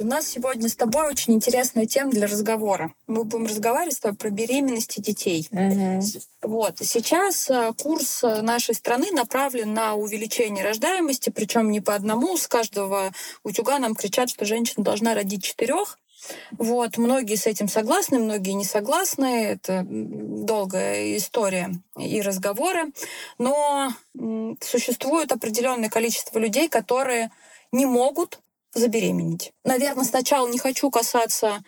У нас сегодня с тобой очень интересная тема для разговора. Мы будем разговаривать с тобой про беременность и детей. Мгм. Вот. Сейчас э, курс э, нашей страны направлен на увеличение рождаемости, причем не по одному. С каждого утюга нам кричат, что женщина должна родить четырех. Вот. Многие с этим согласны, многие не согласны. Это долгая история и разговоры. Но существует определенное количество людей, которые не могут забеременеть. Наверное, сначала не хочу касаться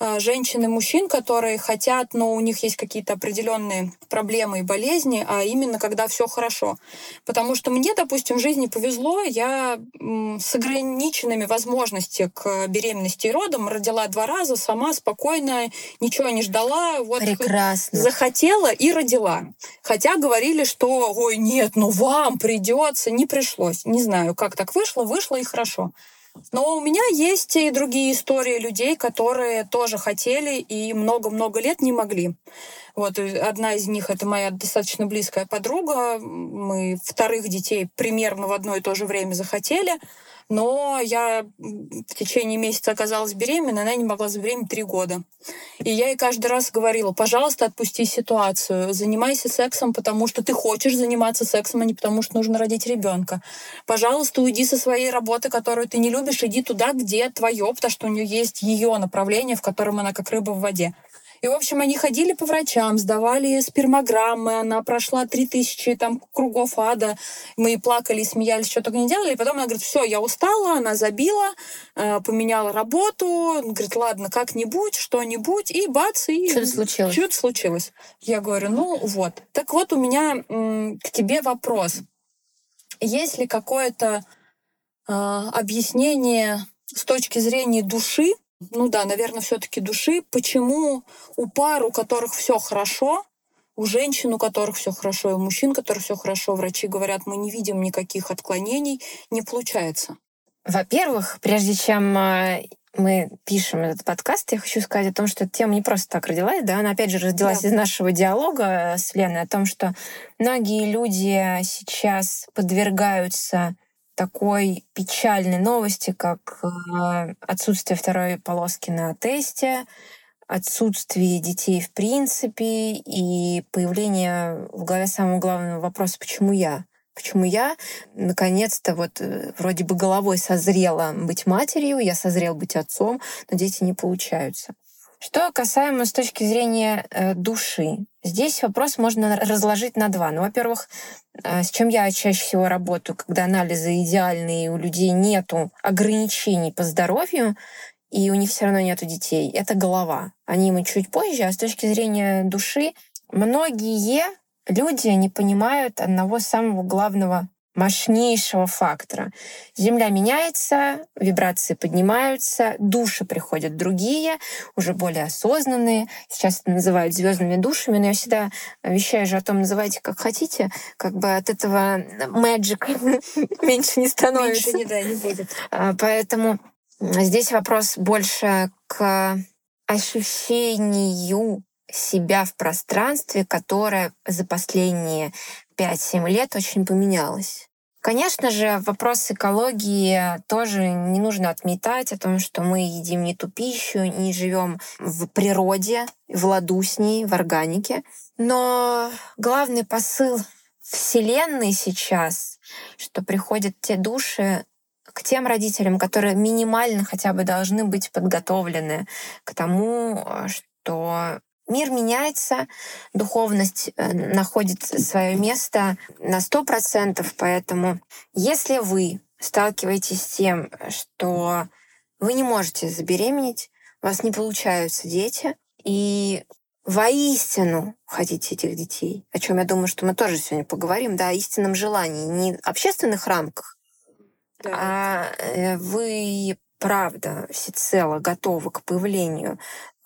а, женщин и мужчин, которые хотят, но у них есть какие-то определенные проблемы и болезни, а именно когда все хорошо. Потому что мне, допустим, в жизни повезло, я с ограниченными возможностями к беременности и родам родила два раза сама спокойно, ничего не ждала. Вот Прекрасно. захотела и родила. Хотя говорили, что, ой, нет, ну вам придется, не пришлось. Не знаю, как так вышло, вышло и хорошо. Но у меня есть и другие истории людей, которые тоже хотели и много-много лет не могли. Вот и одна из них это моя достаточно близкая подруга. Мы вторых детей примерно в одно и то же время захотели. Но я в течение месяца оказалась беременна, она не могла забеременеть три года. И я ей каждый раз говорила, пожалуйста, отпусти ситуацию, занимайся сексом, потому что ты хочешь заниматься сексом, а не потому что нужно родить ребенка. Пожалуйста, уйди со своей работы, которую ты не любишь, иди туда, где твое, потому что у нее есть ее направление, в котором она как рыба в воде. И, в общем, они ходили по врачам, сдавали спермограммы, она прошла 3000 там, кругов ада, мы и плакали, и смеялись, что только не делали. И потом она говорит, все, я устала, она забила, э, поменяла работу, говорит, ладно, как-нибудь, что-нибудь, и бац, и... Что-то случилось. Что-то случилось. Я говорю, ну вот. Так вот, у меня к тебе вопрос. Есть ли какое-то э, объяснение с точки зрения души, ну да, наверное, все-таки души, почему у пар, у которых все хорошо, у женщин, у которых все хорошо, и у мужчин, у которых все хорошо, врачи говорят, мы не видим никаких отклонений, не получается. Во-первых, прежде чем а, мы пишем этот подкаст, я хочу сказать о том, что эта тема не просто так родилась, да, она опять же родилась Да. из нашего диалога с Леной о том, что многие люди сейчас подвергаются такой печальной новости, как э, отсутствие второй полоски на тесте, отсутствие детей в принципе и появление в голове самого главного вопроса «почему я?». Почему я, наконец-то, вот э, вроде бы головой созрела быть матерью, я созрел быть отцом, но дети не получаются. Что касаемо с точки зрения э, души, здесь вопрос можно разложить на два. Ну, во-первых, э, с чем я чаще всего работаю, когда анализы идеальные, у людей нету ограничений по здоровью, и у них все равно нету детей. Это голова. Они мы чуть позже, а с точки зрения души, многие люди не понимают одного самого главного мощнейшего фактора. Земля меняется, вибрации поднимаются, души приходят другие, уже более осознанные. Сейчас это называют звездными душами, но я всегда вещаю же о том, называйте как хотите, как бы от этого magic меньше не становится. Меньше да, не будет. А, Поэтому здесь вопрос больше к ощущению себя в пространстве, которое за последние 5-7 лет очень поменялось. Конечно же, вопрос экологии тоже не нужно отметать о том, что мы едим не ту пищу, не живем в природе, в ладу с ней, в органике. Но главный посыл Вселенной сейчас, что приходят те души, к тем родителям, которые минимально хотя бы должны быть подготовлены к тому, что мир меняется, духовность э, находит свое место на сто процентов, поэтому если вы сталкиваетесь с тем, что вы не можете забеременеть, у вас не получаются дети, и воистину хотите этих детей, о чем я думаю, что мы тоже сегодня поговорим, да, о истинном желании, не в общественных рамках, Да. а э, вы правда всецело готовы к появлению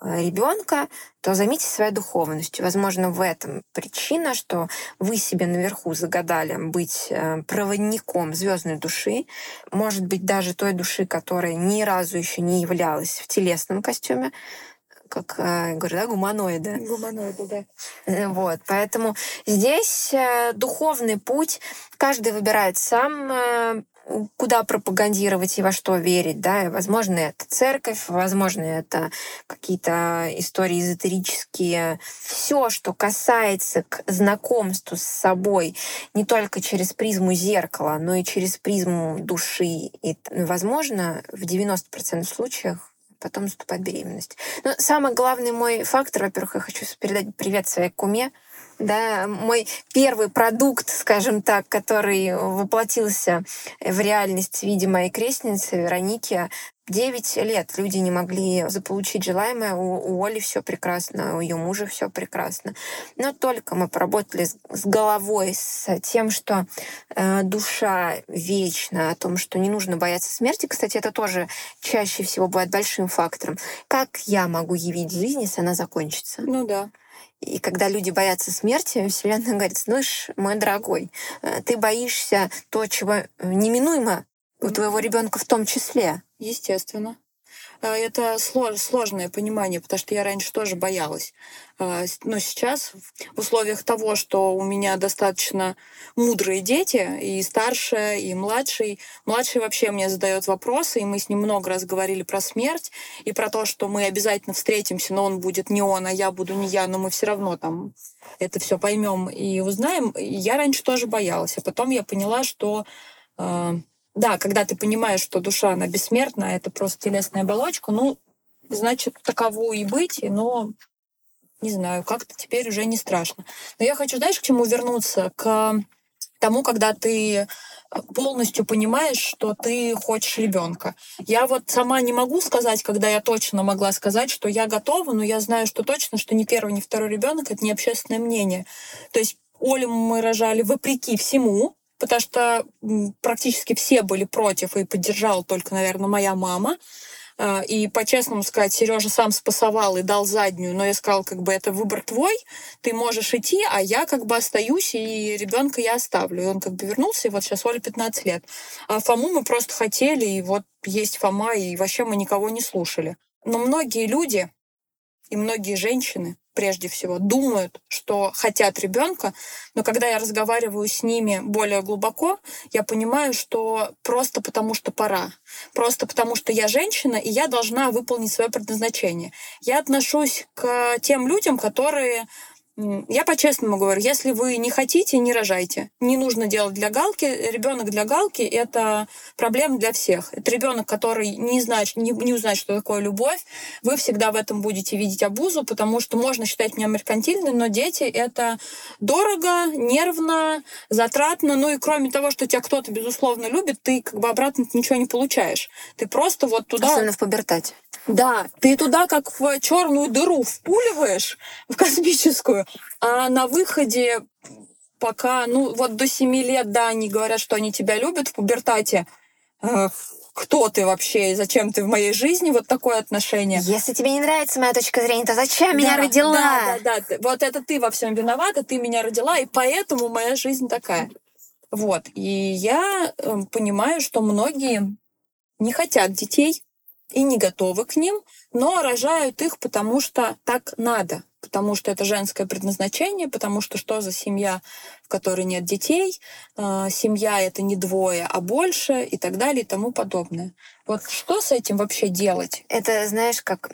ребенка, то займитесь своей духовностью. Возможно, в этом причина, что вы себе наверху загадали быть э, проводником звездной души, может быть, даже той души, которая ни разу еще не являлась в телесном костюме, как э, говорю, да, гуманоида. Гуманоиды, да. Э, Вот, поэтому здесь э, духовный путь каждый выбирает сам. Куда пропагандировать и во что верить, да, возможно, это церковь, возможно, это какие-то истории эзотерические. Все, что касается к знакомству с собой не только через призму зеркала, но и через призму души. И, возможно, в 90% случаев потом наступает беременность. Но самый главный мой фактор, во-первых, я хочу передать привет своей куме, да, мой первый продукт, скажем так, который воплотился в реальность в виде моей крестницы Вероники, Девять лет люди не могли заполучить желаемое. У, у Оли все прекрасно, у ее мужа все прекрасно. Но только мы поработали с, с головой, с тем, что э, душа вечна, о том, что не нужно бояться смерти. Кстати, это тоже чаще всего бывает большим фактором. Как я могу явить жизнь, если она закончится? Ну да. И когда люди боятся смерти, Вселенная говорит, слышь, мой дорогой, э, ты боишься то, чего э, неминуемо у твоего ребенка в том числе. Естественно. А, это сложное понимание, потому что я раньше тоже боялась. А, но сейчас в условиях того, что у меня достаточно мудрые дети, и старшая, и младший, младший вообще мне задает вопросы, и мы с ним много раз говорили про смерть и про то, что мы обязательно встретимся, но он будет не он, а я буду не я, но мы все равно там это все поймем и узнаем. Я раньше тоже боялась, а потом я поняла, что а, да, когда ты понимаешь, что душа, она бессмертна, это просто телесная оболочка, ну, значит, таково и быть, но не знаю, как-то теперь уже не страшно. Но я хочу, знаешь, к чему вернуться? К тому, когда ты полностью понимаешь, что ты хочешь ребенка. Я вот сама не могу сказать, когда я точно могла сказать, что я готова, но я знаю, что точно, что ни первый, ни второй ребенок это не общественное мнение. То есть Олю мы рожали вопреки всему, потому что практически все были против, и поддержала только, наверное, моя мама. А, и по-честному сказать, Сережа сам спасовал и дал заднюю, но я сказала, как бы это выбор твой, ты можешь идти, а я как бы остаюсь, и ребенка я оставлю. И он как бы вернулся, и вот сейчас Оля 15 лет. А Фому мы просто хотели, и вот есть Фома, и вообще мы никого не слушали. Но многие люди и многие женщины прежде всего, думают, что хотят ребенка, но когда я разговариваю с ними более глубоко, я понимаю, что просто потому что пора, просто потому что я женщина, и я должна выполнить свое предназначение. Я отношусь к тем людям, которые я по-честному говорю, если вы не хотите, не рожайте. Не нужно делать для галки. Ребенок для галки — это проблема для всех. Это ребенок, который не, знает, не, не узнает, что такое любовь. Вы всегда в этом будете видеть обузу, потому что можно считать меня меркантильной, но дети — это дорого, нервно, затратно. Ну и кроме того, что тебя кто-то, безусловно, любит, ты как бы обратно ничего не получаешь. Ты просто вот туда... Особенно в пубертате. Да, ты туда как в черную дыру впуливаешь, в космическую, а на выходе пока, ну вот до семи лет, да, они говорят, что они тебя любят в пубертате. Э, кто ты вообще и зачем ты в моей жизни, вот такое отношение. Если тебе не нравится моя точка зрения, то зачем да, меня родила? Да, да, да. Вот это ты во всем виновата, ты меня родила, и поэтому моя жизнь такая. Вот. И я э, понимаю, что многие не хотят детей, и не готовы к ним, но рожают их, потому что так надо, потому что это женское предназначение, потому что что за семья, в которой нет детей, э, семья это не двое, а больше и так далее и тому подобное. Вот что с этим вообще делать? Это, знаешь, как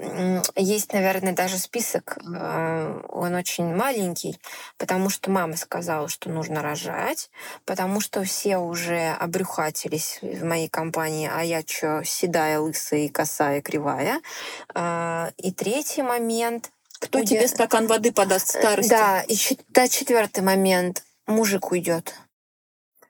есть, наверное, даже список, э, он очень маленький, потому что мама сказала, что нужно рожать, потому что все уже обрюхатились в моей компании, а я что, седая, лысая, и косая, кривая. А, и третий момент — кто тебе стакан воды подаст старости? Да, и да, четвертый момент. Мужик уйдет.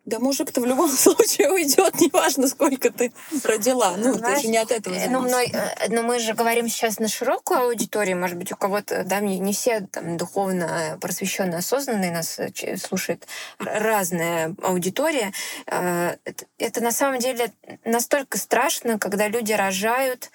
Да мужик-то в любом случае уйдет, неважно, сколько ты родила. Ну, Знаешь, ты же не от этого зависит. Ну, но, э, но мы же говорим сейчас на широкую аудиторию, может быть, у кого-то, да, не, не все там духовно просвещенные, осознанные нас э, слушает разная аудитория. Э, это на самом деле настолько страшно, когда люди рожают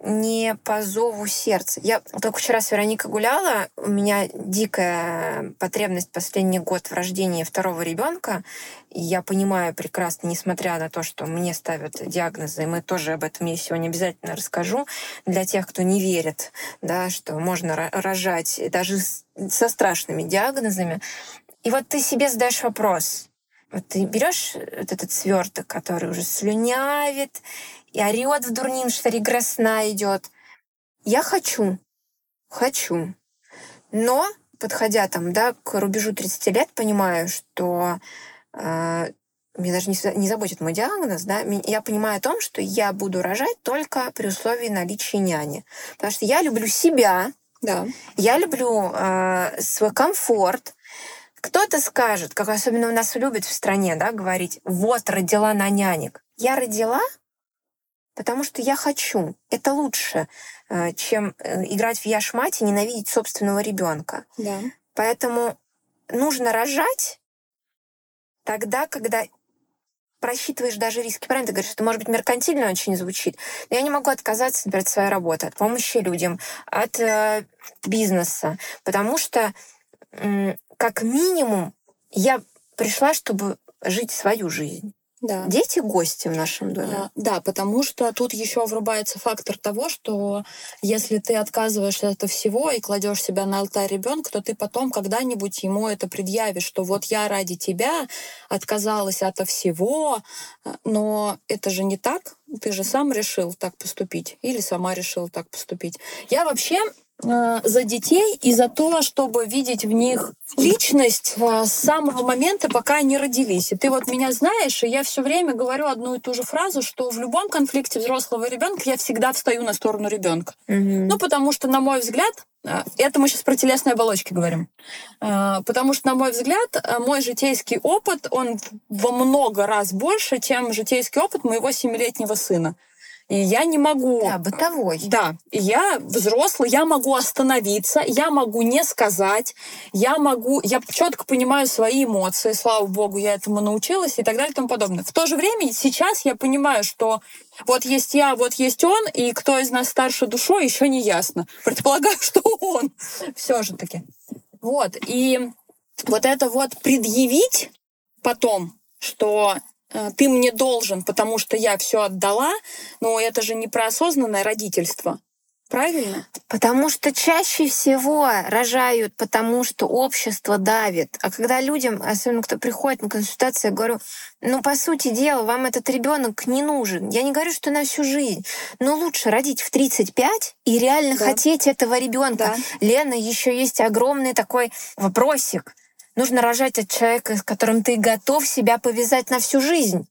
не по зову сердца. Я только вчера с Вероникой гуляла, у меня дикая потребность последний год в рождении второго ребенка. Я понимаю прекрасно, несмотря на то, что мне ставят диагнозы, и мы тоже об этом я сегодня обязательно расскажу, для тех, кто не верит, да, что можно рожать даже со страшными диагнозами. И вот ты себе задаешь вопрос, Вот ты берешь вот этот сверток, который уже слюнявит и орет в дурнин, что регресс идет. Я хочу, хочу. Но, подходя там, да, к рубежу 30 лет, понимаю, что э, меня даже не, не заботит мой диагноз, да, я понимаю о том, что я буду рожать только при условии наличия няни. Потому что я люблю себя, да. я люблю э, свой комфорт. Кто-то скажет, как особенно у нас любят в стране, да, говорить, вот, родила на нянек. Я родила, потому что я хочу. Это лучше, э, чем э, играть в яш мать и ненавидеть собственного ребенка. Да. Поэтому нужно рожать тогда, когда просчитываешь даже риски. Правильно ты говоришь, это может быть меркантильно очень звучит, но я не могу отказаться, например, от своей работы, от помощи людям, от э, бизнеса, потому что э, как минимум я пришла, чтобы жить свою жизнь. Да. Дети гости в нашем доме. А, да, потому что тут еще врубается фактор того, что если ты отказываешься от всего и кладешь себя на алтарь ребенка, то ты потом когда-нибудь ему это предъявишь, что вот я ради тебя отказалась от всего, но это же не так. Ты же сам решил так поступить или сама решила так поступить. Я вообще за детей и за то, чтобы видеть в них личность э, с самого момента, пока они родились. И ты вот меня знаешь, и я все время говорю одну и ту же фразу, что в любом конфликте взрослого ребенка я всегда встаю на сторону ребенка. Mm-hmm. Ну, потому что, на мой взгляд, э, это мы сейчас про телесные оболочки говорим. Потому что, на мой взгляд, мой житейский опыт, он во много раз больше, чем житейский опыт моего семилетнего сына. И я не могу... Да, бытовой. Да, я взрослый, я могу остановиться, я могу не сказать, я могу... Я четко понимаю свои эмоции, слава богу, я этому научилась и так далее и тому подобное. В то же время сейчас я понимаю, что вот есть я, вот есть он, и кто из нас старше душой, еще не ясно. Предполагаю, что он. Все же таки. Вот. И вот это вот предъявить потом, что ты мне должен, потому что я все отдала, но это же не про осознанное родительство. Правильно? Потому что чаще всего рожают, потому что общество давит. А когда людям, особенно кто приходит на консультацию, я говорю, ну, по сути дела, вам этот ребенок не нужен. Я не говорю, что на всю жизнь, но лучше родить в 35 и реально да. хотеть этого ребенка. Да. Лена, еще есть огромный такой вопросик нужно рожать от человека, с которым ты готов себя повязать на всю жизнь.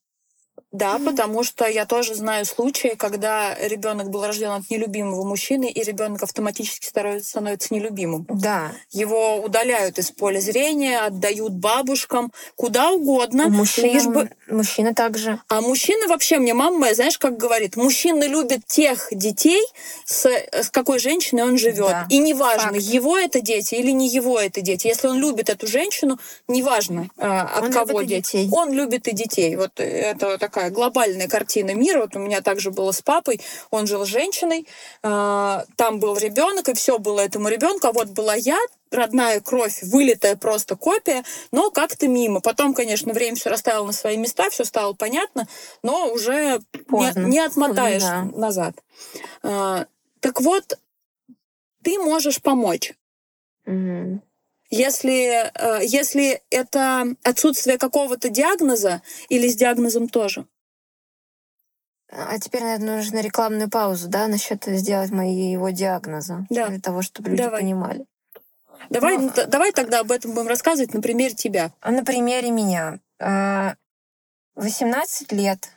Да, mm-hmm. потому что я тоже знаю случаи, когда ребенок был рожден от нелюбимого мужчины, и ребенок автоматически становится нелюбимым. Да. Его удаляют из поля зрения, отдают бабушкам, куда угодно. Мужчина, лишь бы... мужчина также. А мужчина вообще, мне мама моя, знаешь, как говорит, мужчина любит тех детей, с, с какой женщиной он живет. Да. И неважно, Факт. его это дети или не его это дети. Если он любит эту женщину, неважно, а, от он кого дети. Детей. Он любит и детей. Вот это такая такая глобальная картина мира. Вот у меня также было с папой. Он жил с женщиной, а, там был ребенок, и все было этому ребенку. А вот была я, родная кровь, вылитая просто копия, но как-то мимо. Потом, конечно, время все расставило на свои места, все стало понятно, но уже не, не отмотаешь да. назад. А, так вот, ты можешь помочь. Угу. Если, э, если это отсутствие какого-то диагноза или с диагнозом тоже? А теперь, наверное, нужно рекламную паузу, да, насчет сделать моего диагноза. Да. Для того, чтобы люди Давай. понимали. Давай, Но... Ну, давай тогда об этом будем рассказывать на примере тебя. На примере меня. 18 а, лет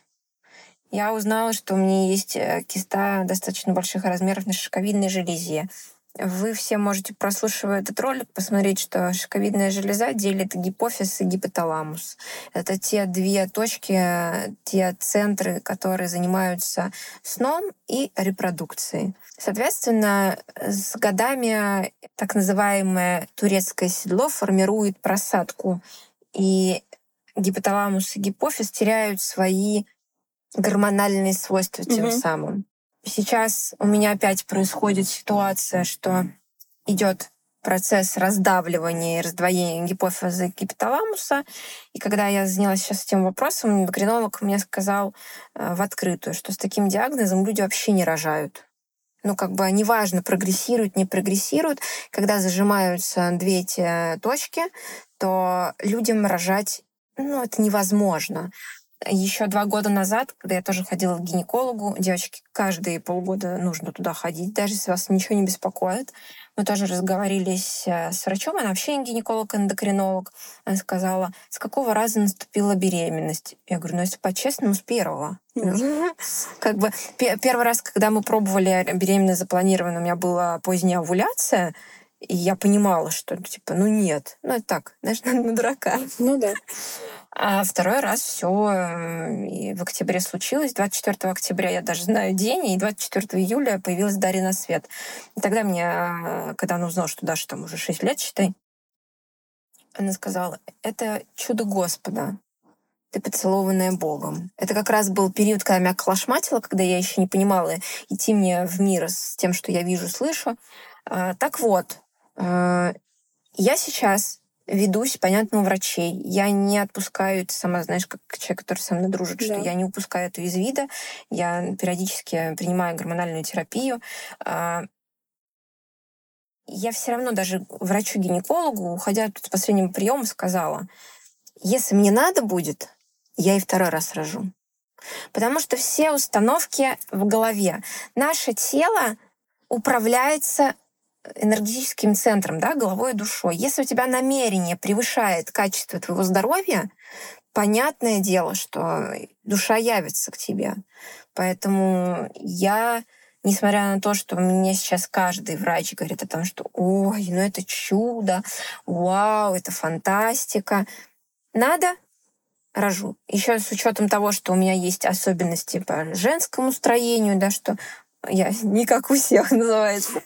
я узнала, что у меня есть э, киста достаточно больших размеров на шишковидной железе. Вы все можете, прослушивая этот ролик, посмотреть, что шишковидная железа делит гипофиз и гипоталамус. Это те две точки, те центры, которые занимаются сном и репродукцией. Соответственно, с годами так называемое турецкое седло формирует просадку, и гипоталамус и гипофиз теряют свои гормональные свойства тем mm-hmm. самым. Сейчас у меня опять происходит ситуация, что идет процесс раздавливания и раздвоения гипофиза гипоталамуса. И когда я занялась сейчас этим вопросом, эндокринолог мне сказал э, в открытую, что с таким диагнозом люди вообще не рожают. Ну, как бы неважно, прогрессируют, не прогрессируют. Когда зажимаются две эти точки, то людям рожать ну, это невозможно. Еще два года назад, когда я тоже ходила к гинекологу, девочки, каждые полгода нужно туда ходить, даже если вас ничего не беспокоит. Мы тоже разговорились э, с врачом, она вообще гинеколог-эндокринолог. Она сказала, с какого раза наступила беременность? Я говорю, ну если по-честному, с первого. Как бы первый раз, когда мы пробовали беременность запланированную, у меня была поздняя овуляция, и я понимала, что, типа, ну нет, ну это так, знаешь, на дурака. Ну да. А второй раз все в октябре случилось. 24 октября я даже знаю день, и 24 июля появилась Дарья на свет. И тогда мне, а, когда она узнала, что Даша там уже 6 лет, считай, она сказала, это чудо Господа, ты поцелованная Богом. Это как раз был период, когда меня клашматило, когда я еще не понимала идти мне в мир с тем, что я вижу, слышу. А, так вот, а, я сейчас ведусь, понятно, у врачей. Я не отпускаю, ты сама знаешь, как человек, который со мной дружит, да. что я не упускаю это из вида. Я периодически принимаю гормональную терапию. А, я все равно даже врачу-гинекологу, уходя с последнего приема, сказала, если мне надо будет, я и второй раз рожу. Потому что все установки в голове. Наше тело управляется энергетическим центром, да, головой и душой. Если у тебя намерение превышает качество твоего здоровья, понятное дело, что душа явится к тебе. Поэтому я, несмотря на то, что мне сейчас каждый врач говорит о том, что ой, ну это чудо, вау, это фантастика, надо рожу. Еще с учетом того, что у меня есть особенности по женскому строению, да, что я не как у всех называется.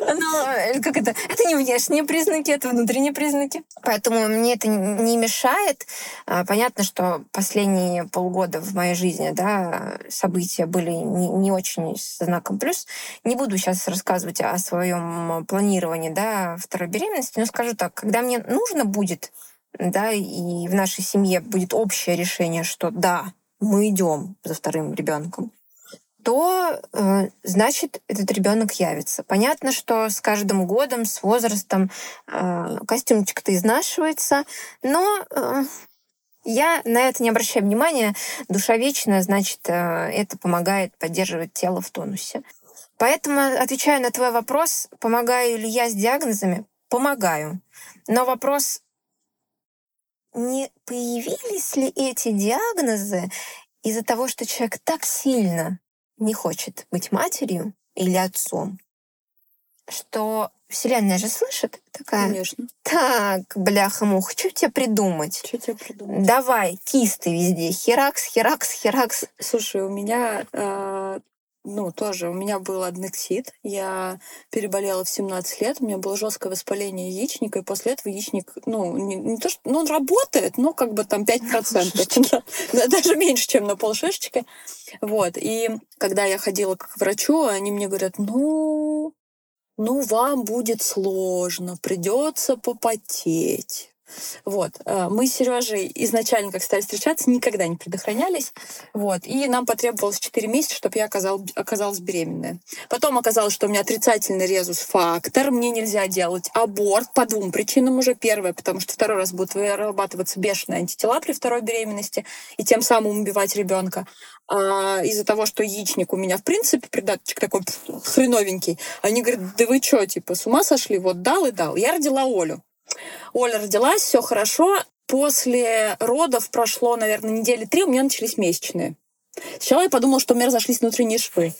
Но э, как это? Это не внешние признаки, это внутренние признаки. Поэтому мне это не мешает. А, понятно, что последние полгода в моей жизни да, события были не, не очень с знаком плюс. Не буду сейчас рассказывать о своем планировании да, второй беременности, но скажу так, когда мне нужно будет, да, и в нашей семье будет общее решение, что да, мы идем за вторым ребенком, то э, значит этот ребенок явится. Понятно, что с каждым годом, с возрастом э, костюмчик-то изнашивается, но э, я на это не обращаю внимания. Душа вечная, значит, э, это помогает поддерживать тело в тонусе. Поэтому, отвечая на твой вопрос, помогаю ли я с диагнозами? Помогаю. Но вопрос, не появились ли эти диагнозы из-за того, что человек так сильно не хочет быть матерью или отцом, что Вселенная же слышит такая. Конечно. Так, бляха-муха, что тебе придумать? Что тебе придумать? Давай, кисты везде. Херакс, херакс, херакс. Слушай, у меня э, ну, тоже у меня был аднексит. Я переболела в 17 лет, у меня было жесткое воспаление яичника, и после этого яичник, ну, не, не то, что, ну, он работает, но как бы там 5%. Даже меньше, чем на полшишечки. Вот. И когда я ходила к врачу, они мне говорят, ну, ну, вам будет сложно, придется попотеть. Вот. Э, мы с Сережей изначально, как стали встречаться, никогда не предохранялись. Вот. И нам потребовалось 4 месяца, чтобы я оказал, оказалась беременная. Потом оказалось, что у меня отрицательный резус-фактор. Мне нельзя делать аборт по двум причинам уже. Первое, потому что второй раз будут вырабатываться бешеные антитела при второй беременности и тем самым убивать ребенка. А из-за того, что яичник у меня, в принципе, придаточек такой хреновенький, они говорят, да вы что, типа, с ума сошли? Вот дал и дал. Я родила Олю. Оля родилась, все хорошо. После родов прошло, наверное, недели три, у меня начались месячные. Сначала я подумала, что у меня разошлись внутренние швы.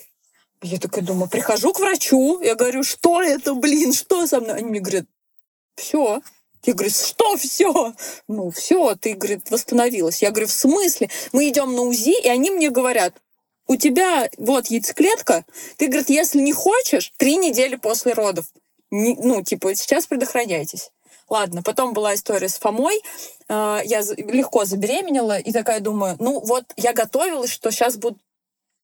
Я такая думаю, прихожу к врачу, я говорю, что это, блин, что со мной? Они мне говорят, все. Я говорю, что все? Ну, все, ты, говорит, восстановилась. Я говорю, в смысле? Мы идем на УЗИ, и они мне говорят, у тебя вот яйцеклетка, ты, говорит, если не хочешь, три недели после родов. Не, ну, типа, сейчас предохраняйтесь. Ладно, потом была история с Фомой. А, я легко забеременела и такая думаю, ну вот я готовилась, что сейчас буду,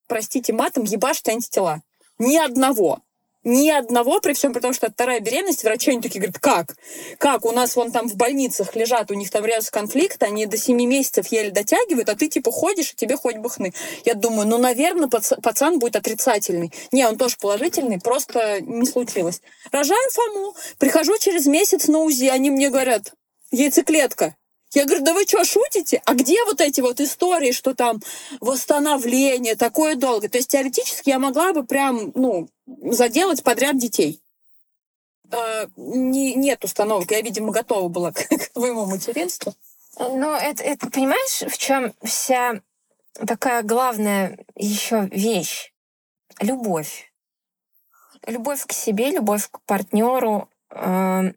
простите матом, ебашить антитела. Ни одного. Ни одного, при всем при том, что это вторая беременность, врачи они такие говорят, как? Как? У нас вон там в больницах лежат, у них там резус конфликт, они до 7 месяцев еле дотягивают, а ты типа ходишь, и тебе хоть бы хны. Я думаю, ну, наверное, пацан будет отрицательный. Не, он тоже положительный, просто не случилось. Рожаю Фому, прихожу через месяц на УЗИ, они мне говорят, яйцеклетка. Я говорю, да вы что, шутите? А где вот эти вот истории, что там восстановление такое долго? То есть теоретически я могла бы прям, ну, заделать подряд детей. Э, не, нет установок. Я, видимо, готова была к, к твоему материнству. Ну, это, это понимаешь, в чем вся такая главная еще вещь? Любовь. Любовь к себе, любовь к партнеру. Эм,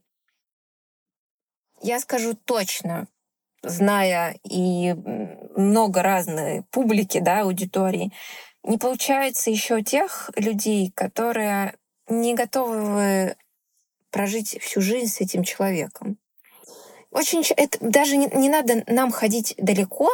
я скажу точно, зная и много разной публики, да, аудитории, не получается еще тех людей, которые не готовы прожить всю жизнь с этим человеком. Очень это даже не, не надо нам ходить далеко.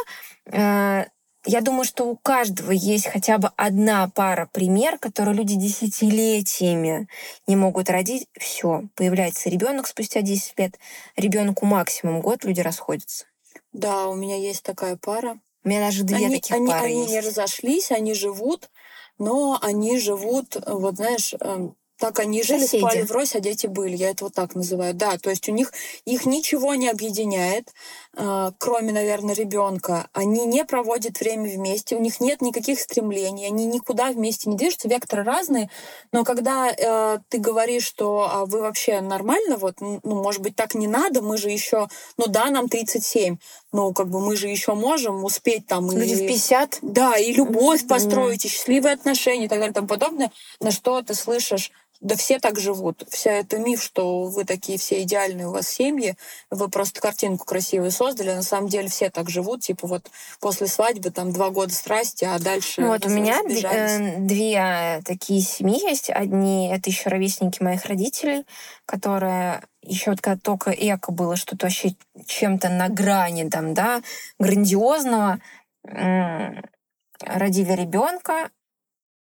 Э, я думаю, что у каждого есть хотя бы одна пара пример, которую люди десятилетиями не могут родить. Все, появляется ребенок спустя 10 лет, ребенку максимум год, люди расходятся. Да, у меня есть такая пара. У меня даже две они, таких они, пары они есть. не разошлись, они живут, но они живут, вот знаешь, эм, так они жили, Соседи. спали врозь, а дети были. Я это вот так называю. Да, то есть у них их ничего не объединяет, э, кроме, наверное, ребенка. Они не проводят время вместе, у них нет никаких стремлений, они никуда вместе не движутся, векторы разные. Но когда э, ты говоришь, что а вы вообще нормально, вот, ну, может быть, так не надо, мы же еще, ну да, нам 37, ну, как бы мы же еще можем успеть там Люди в и 50 да, и любовь построить, и счастливые отношения и так далее и тому подобное, на что ты слышишь, да все так живут. Вся это миф, что вы такие все идеальные, у вас семьи, вы просто картинку красивую создали, а на самом деле все так живут, типа вот после свадьбы там два года страсти, а дальше Вот у меня разбежались. э, две э, такие семьи есть. Одни это еще ровесники моих родителей, которые еще вот когда только эко было что-то вообще чем-то на грани там, да, грандиозного, родили ребенка,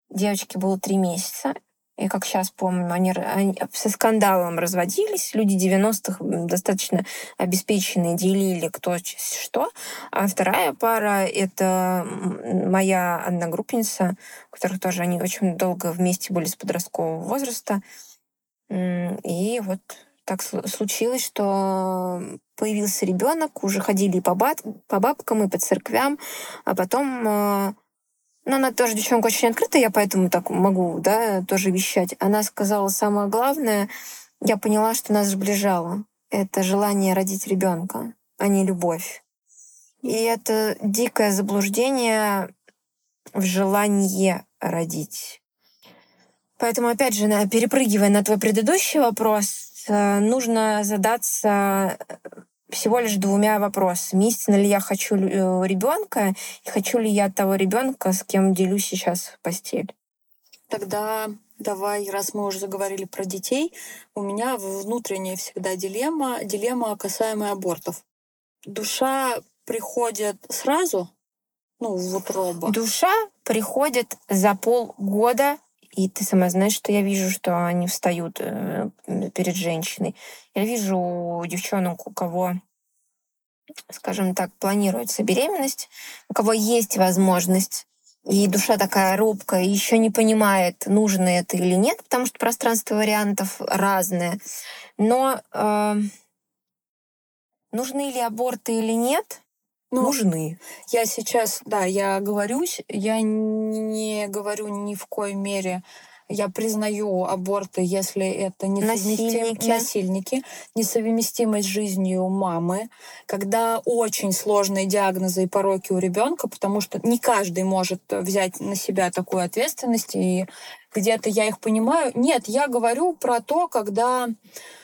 девочке было три месяца, и как сейчас помню, они, они со скандалом разводились, люди 90-х м, достаточно обеспеченные делили кто что, а вторая пара — это моя одногруппница, которых тоже они очень долго вместе были с подросткового возраста. И вот так слу- случилось, что появился ребенок, уже ходили по, бат- по бабкам, и по церквям, а потом ну, она тоже девчонка очень открытая, я поэтому так могу, да, тоже вещать. Она сказала самое главное, я поняла, что нас сближало. Это желание родить ребенка, а не любовь. И это дикое заблуждение в желании родить. Поэтому, опять же, перепрыгивая на твой предыдущий вопрос, э, нужно задаться э, всего лишь двумя вопросами. Истинно ли я хочу ребенка, и хочу ли я того ребенка, с кем делюсь сейчас постель. Тогда давай, раз мы уже заговорили про детей, у меня внутренняя всегда дилемма, дилемма касаемая абортов. Душа приходит сразу, ну, в утробу. Душа приходит за полгода, и ты сама знаешь, что я вижу, что они встают э, перед женщиной. Я вижу девчонок, у кого, скажем так, планируется беременность, у кого есть возможность и душа такая робкая, еще не понимает, нужно это или нет, потому что пространство вариантов разное. Но э, нужны ли аборты или нет? Ну, нужны. Я сейчас, да, я говорюсь, я не говорю ни в коей мере, я признаю аборты, если это несовместим... Насильники. насильники, несовместимость с жизнью мамы, когда очень сложные диагнозы и пороки у ребенка, потому что не каждый может взять на себя такую ответственность, и где-то я их понимаю. Нет, я говорю про то, когда,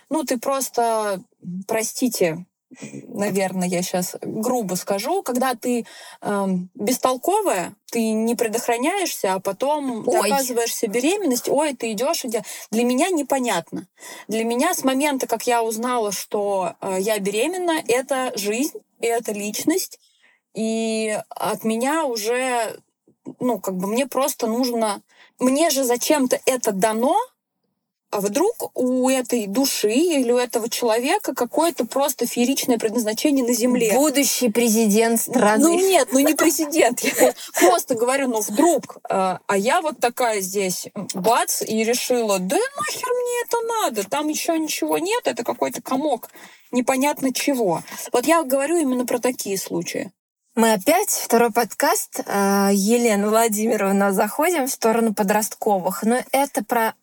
ну, ты просто, простите, наверное, я сейчас грубо скажу, когда ты эм, бестолковая, ты не предохраняешься, а потом ты Ой. оказываешься беременность, ой, ты идешь, иди. Для меня непонятно. Для меня с момента, как я узнала, что э, я беременна, это жизнь, это личность, и от меня уже, ну, как бы мне просто нужно... Мне же зачем-то это дано, а вдруг у этой души или у этого человека какое-то просто фееричное предназначение на Земле? Будущий президент страны. Ну нет, ну не президент. Я просто говорю, ну вдруг. А, а я вот такая здесь, бац, и решила, да нахер мне это надо, там еще ничего нет, это какой-то комок непонятно чего. Вот я говорю именно про такие случаи. Мы опять, второй подкаст, а, Елена Владимировна, заходим в сторону подростковых. Но это про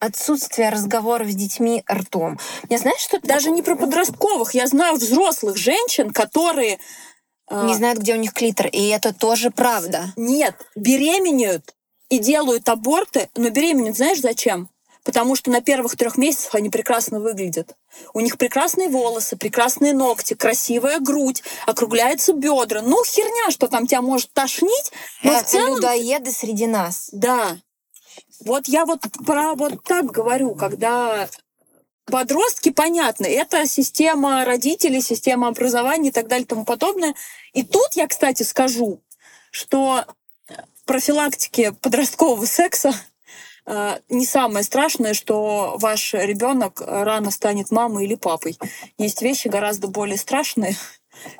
отсутствие разговора с детьми ртом. Я знаешь, что даже не про подростковых, я знаю взрослых женщин, которые а, не знают, где у них клитор, и это тоже правда. Нет, беременеют и делают аборты, но беременеют знаешь зачем? Потому что на первых трех месяцах они прекрасно выглядят. У них прекрасные волосы, прекрасные ногти, красивая грудь, округляются бедра. Ну, херня, что там тебя может тошнить. Но э, в целом... Людоеды среди нас. Да, вот я вот про вот так говорю, когда подростки, понятно, это система родителей, система образования и так далее и тому подобное. И тут я, кстати, скажу, что профилактике подросткового секса э, не самое страшное, что ваш ребенок рано станет мамой или папой. Есть вещи гораздо более страшные,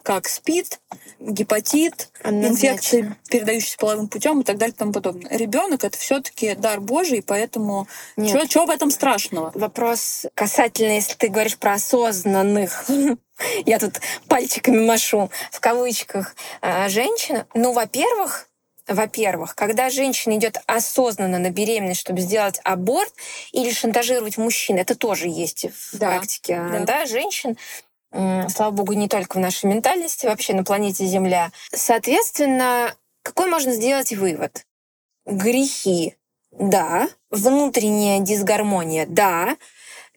как СПИД, гепатит, инфекции, передающиеся половым путем и так далее и тому подобное. Ребенок это все-таки дар Божий, поэтому что в этом страшного? Вопрос касательно, если ты говоришь про осознанных я тут пальчиками машу в кавычках а, женщин. Ну, во-первых, во-первых, когда женщина идет осознанно на беременность, чтобы сделать аборт или шантажировать мужчин, это тоже есть в да. практике да. Да, женщин слава богу, не только в нашей ментальности, вообще на планете Земля. Соответственно, какой можно сделать вывод? Грехи, да. Внутренняя дисгармония, да.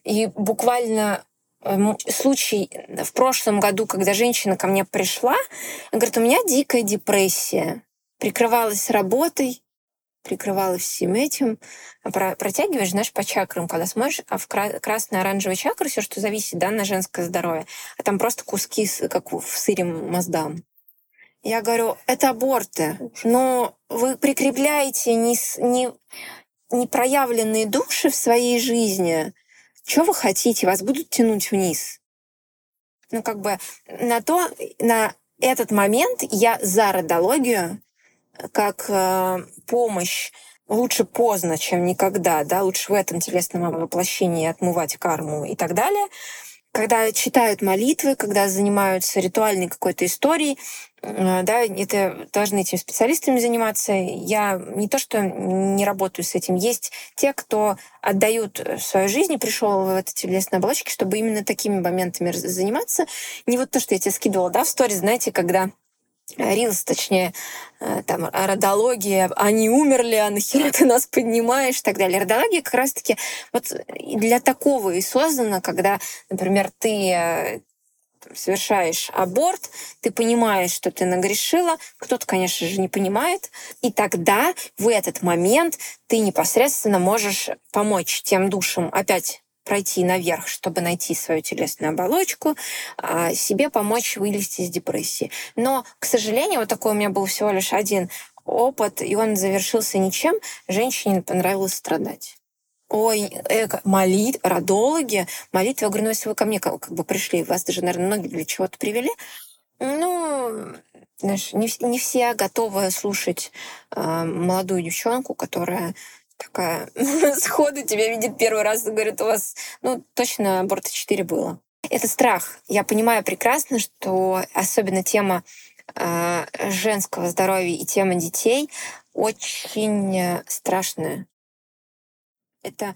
И буквально эм, случай в прошлом году, когда женщина ко мне пришла, говорит, у меня дикая депрессия. Прикрывалась работой, прикрывалась всем этим, а протягиваешь, знаешь, по чакрам, когда смотришь, а в красно-оранжевой чакры все, что зависит, да, на женское здоровье, а там просто куски, как в сыре моздам. Я говорю, это аборты, но вы прикрепляете не, не, не проявленные души в своей жизни. Что вы хотите? Вас будут тянуть вниз. Ну, как бы на то, на этот момент я за родологию, как э, помощь лучше поздно, чем никогда, да, лучше в этом телесном воплощении отмывать карму и так далее. Когда читают молитвы, когда занимаются ритуальной какой-то историей, э, да, это должны этим специалистами заниматься. Я не то, что не работаю с этим. Есть те, кто отдают свою жизнь и пришел в эти телесные оболочки, чтобы именно такими моментами заниматься. Не вот то, что я тебе скидывала, да, в сторис, знаете, когда Рилс, точнее, э, там, родология, они умерли, а нахера ты нас поднимаешь и так далее. Родология как раз-таки вот для такого и создана, когда, например, ты э, совершаешь аборт, ты понимаешь, что ты нагрешила, кто-то, конечно же, не понимает, и тогда в этот момент ты непосредственно можешь помочь тем душам опять пройти наверх, чтобы найти свою телесную оболочку, а, себе помочь вылезти из депрессии. Но, к сожалению, вот такой у меня был всего лишь один опыт, и он завершился ничем. Женщине понравилось страдать. Ой, эко, молит, родологи, молитвы. Я говорю, ну если вы ко мне как, как бы пришли, вас даже, наверное, многие для чего-то привели, ну, знаешь, не, не все готовы слушать э, молодую девчонку, которая такая сходу тебя видит первый раз и говорит, у вас, ну, точно аборта 4 было. Это страх. Я понимаю прекрасно, что особенно тема э, женского здоровья и тема детей очень э, страшная. Это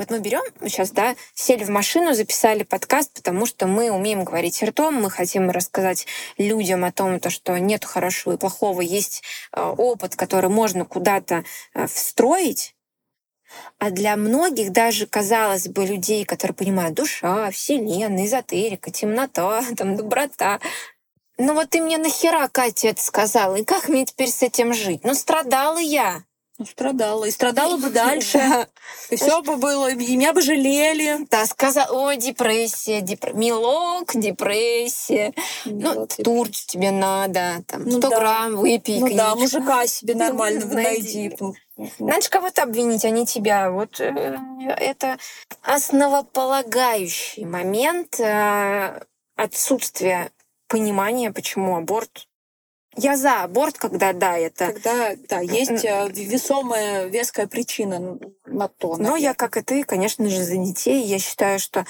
вот мы берем сейчас, да, сели в машину, записали подкаст, потому что мы умеем говорить ртом, мы хотим рассказать людям о том, то, что нет хорошего и плохого, есть э, опыт, который можно куда-то э, встроить, а для многих, даже, казалось бы, людей, которые понимают душа, вселенная, эзотерика, темнота, там, доброта, ну вот ты мне нахера, Катя, это сказала? И как мне теперь с этим жить? Ну, страдала я. Ну, страдала. И страдала бы дальше. И все бы было, и меня бы жалели. Да, сказал, ой, депрессия, депр... милок, депрессия. Ну, турт тебе надо, там, Ну 100 да. грамм, выпей Ну да, мужика себе нормального Найди. найди. Ну, Надо же кого-то обвинить, а не тебя. Вот э, это основополагающий момент э, отсутствия понимания, почему аборт. Я за аборт, когда да, это. Когда, да, есть э, весомая, веская причина на то. Но я, как и ты, конечно же, за детей. Я считаю, что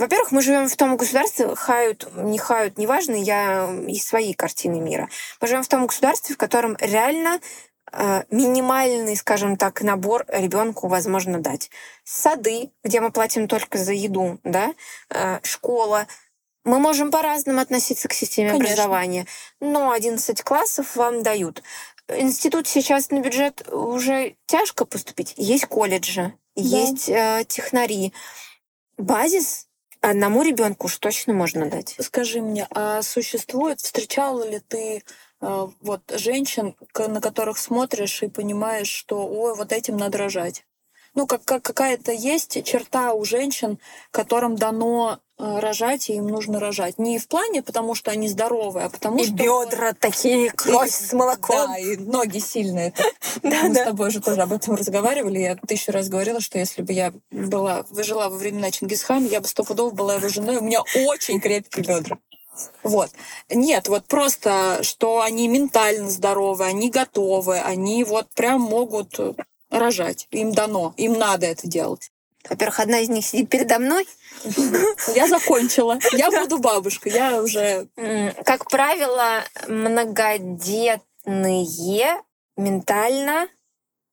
во-первых, мы живем в том государстве, хают, не хают, неважно, я из своей картины мира. Мы живем в том государстве, в котором реально э, минимальный, скажем так, набор ребенку возможно дать. Сады, где мы платим только за еду, да, э, школа. Мы можем по-разному относиться к системе Конечно. образования, но 11 классов вам дают. Институт сейчас на бюджет уже тяжко поступить. Есть колледжи, есть э, технари. Базис одному ребенку уж точно можно дать. Скажи мне, а существует, встречала ли ты э, вот женщин, на которых смотришь и понимаешь, что ой, вот этим надо рожать? Ну, как, как какая-то есть черта у женщин, которым дано э, рожать, и им нужно рожать. Не в плане, потому что они здоровые, а потому И что... бедра такие, кровь И- с молоком. Да, и ноги сильные. Да, Мы с тобой же тоже об этом разговаривали. Я тысячу раз говорила, что если бы я была, выжила во времена Чингисхана, я бы стопудово была его женой. У меня очень крепкие бедра. Вот. Нет, вот просто, что они ментально здоровы, они готовы, они вот прям могут рожать. Им дано, им надо это делать. Во-первых, одна из них сидит передо мной. Я закончила. Я буду бабушкой. Я уже... Как правило, многодетные ментально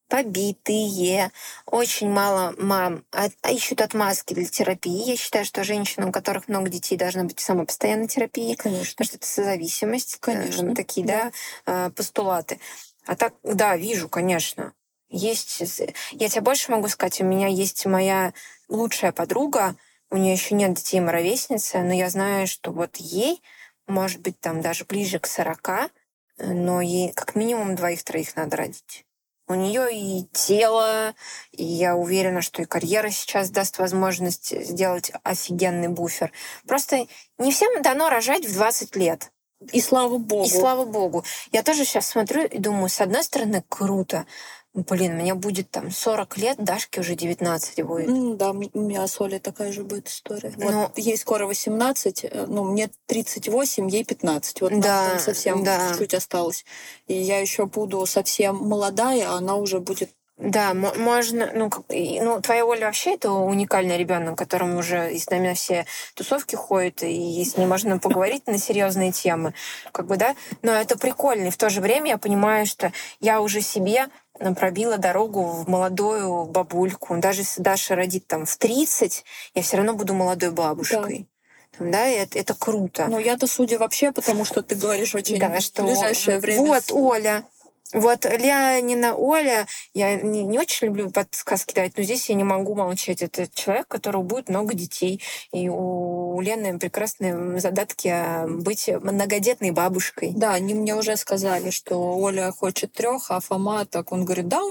побитые. Очень мало мам от- а ищут отмазки для терапии. Я считаю, что женщины, у которых много детей, должна быть сама постоянной терапии. Конечно. Потому что это созависимость. э, Конечно, Такие, да. да, э, постулаты. А так, да, вижу, конечно. Есть... Я тебе больше могу сказать. У меня есть моя лучшая подруга. У нее еще нет детей, мы ровесницы, но я знаю, что вот ей, может быть, там даже ближе к 40, э, но ей как минимум двоих-троих надо родить. У нее и тело, и я уверена, что и карьера сейчас даст возможность сделать офигенный буфер. Просто не всем дано рожать в 20 лет. И слава богу. И слава богу. Я тоже сейчас смотрю и думаю, с одной стороны, круто. Блин, мне будет там 40 лет, Дашке уже 19 будет. М, Да, у меня с Олей такая же будет история. Вот Ну- ей скоро 18, э, ну, мне 38, ей 15. Вот нам Да, там совсем да. чуть-чуть осталось. И я еще буду совсем молодая, а она уже будет... Да, мо- можно, ну, ну, твоя Оля вообще это уникальный ребенок, которому уже и с нами на все тусовки ходит, и с ним можно поговорить на серьезные темы, как бы, да, но это прикольно, и в то же время я понимаю, что я уже себе пробила дорогу в молодую бабульку, даже если Даша родит там в 30, я все равно буду молодой бабушкой. Там, Да, и это, это круто. Но я-то судя вообще, потому что ты говоришь очень Да, что в ближайшее время. Вот, Оля. Вот Леонина Оля, я не, не очень люблю подсказки давать, но здесь я не могу молчать. Это человек, у которого будет много детей. И у Лены прекрасные задатки а, быть многодетной бабушкой. Да, они мне уже сказали, что Оля хочет трех, а Фома так, он говорит, да,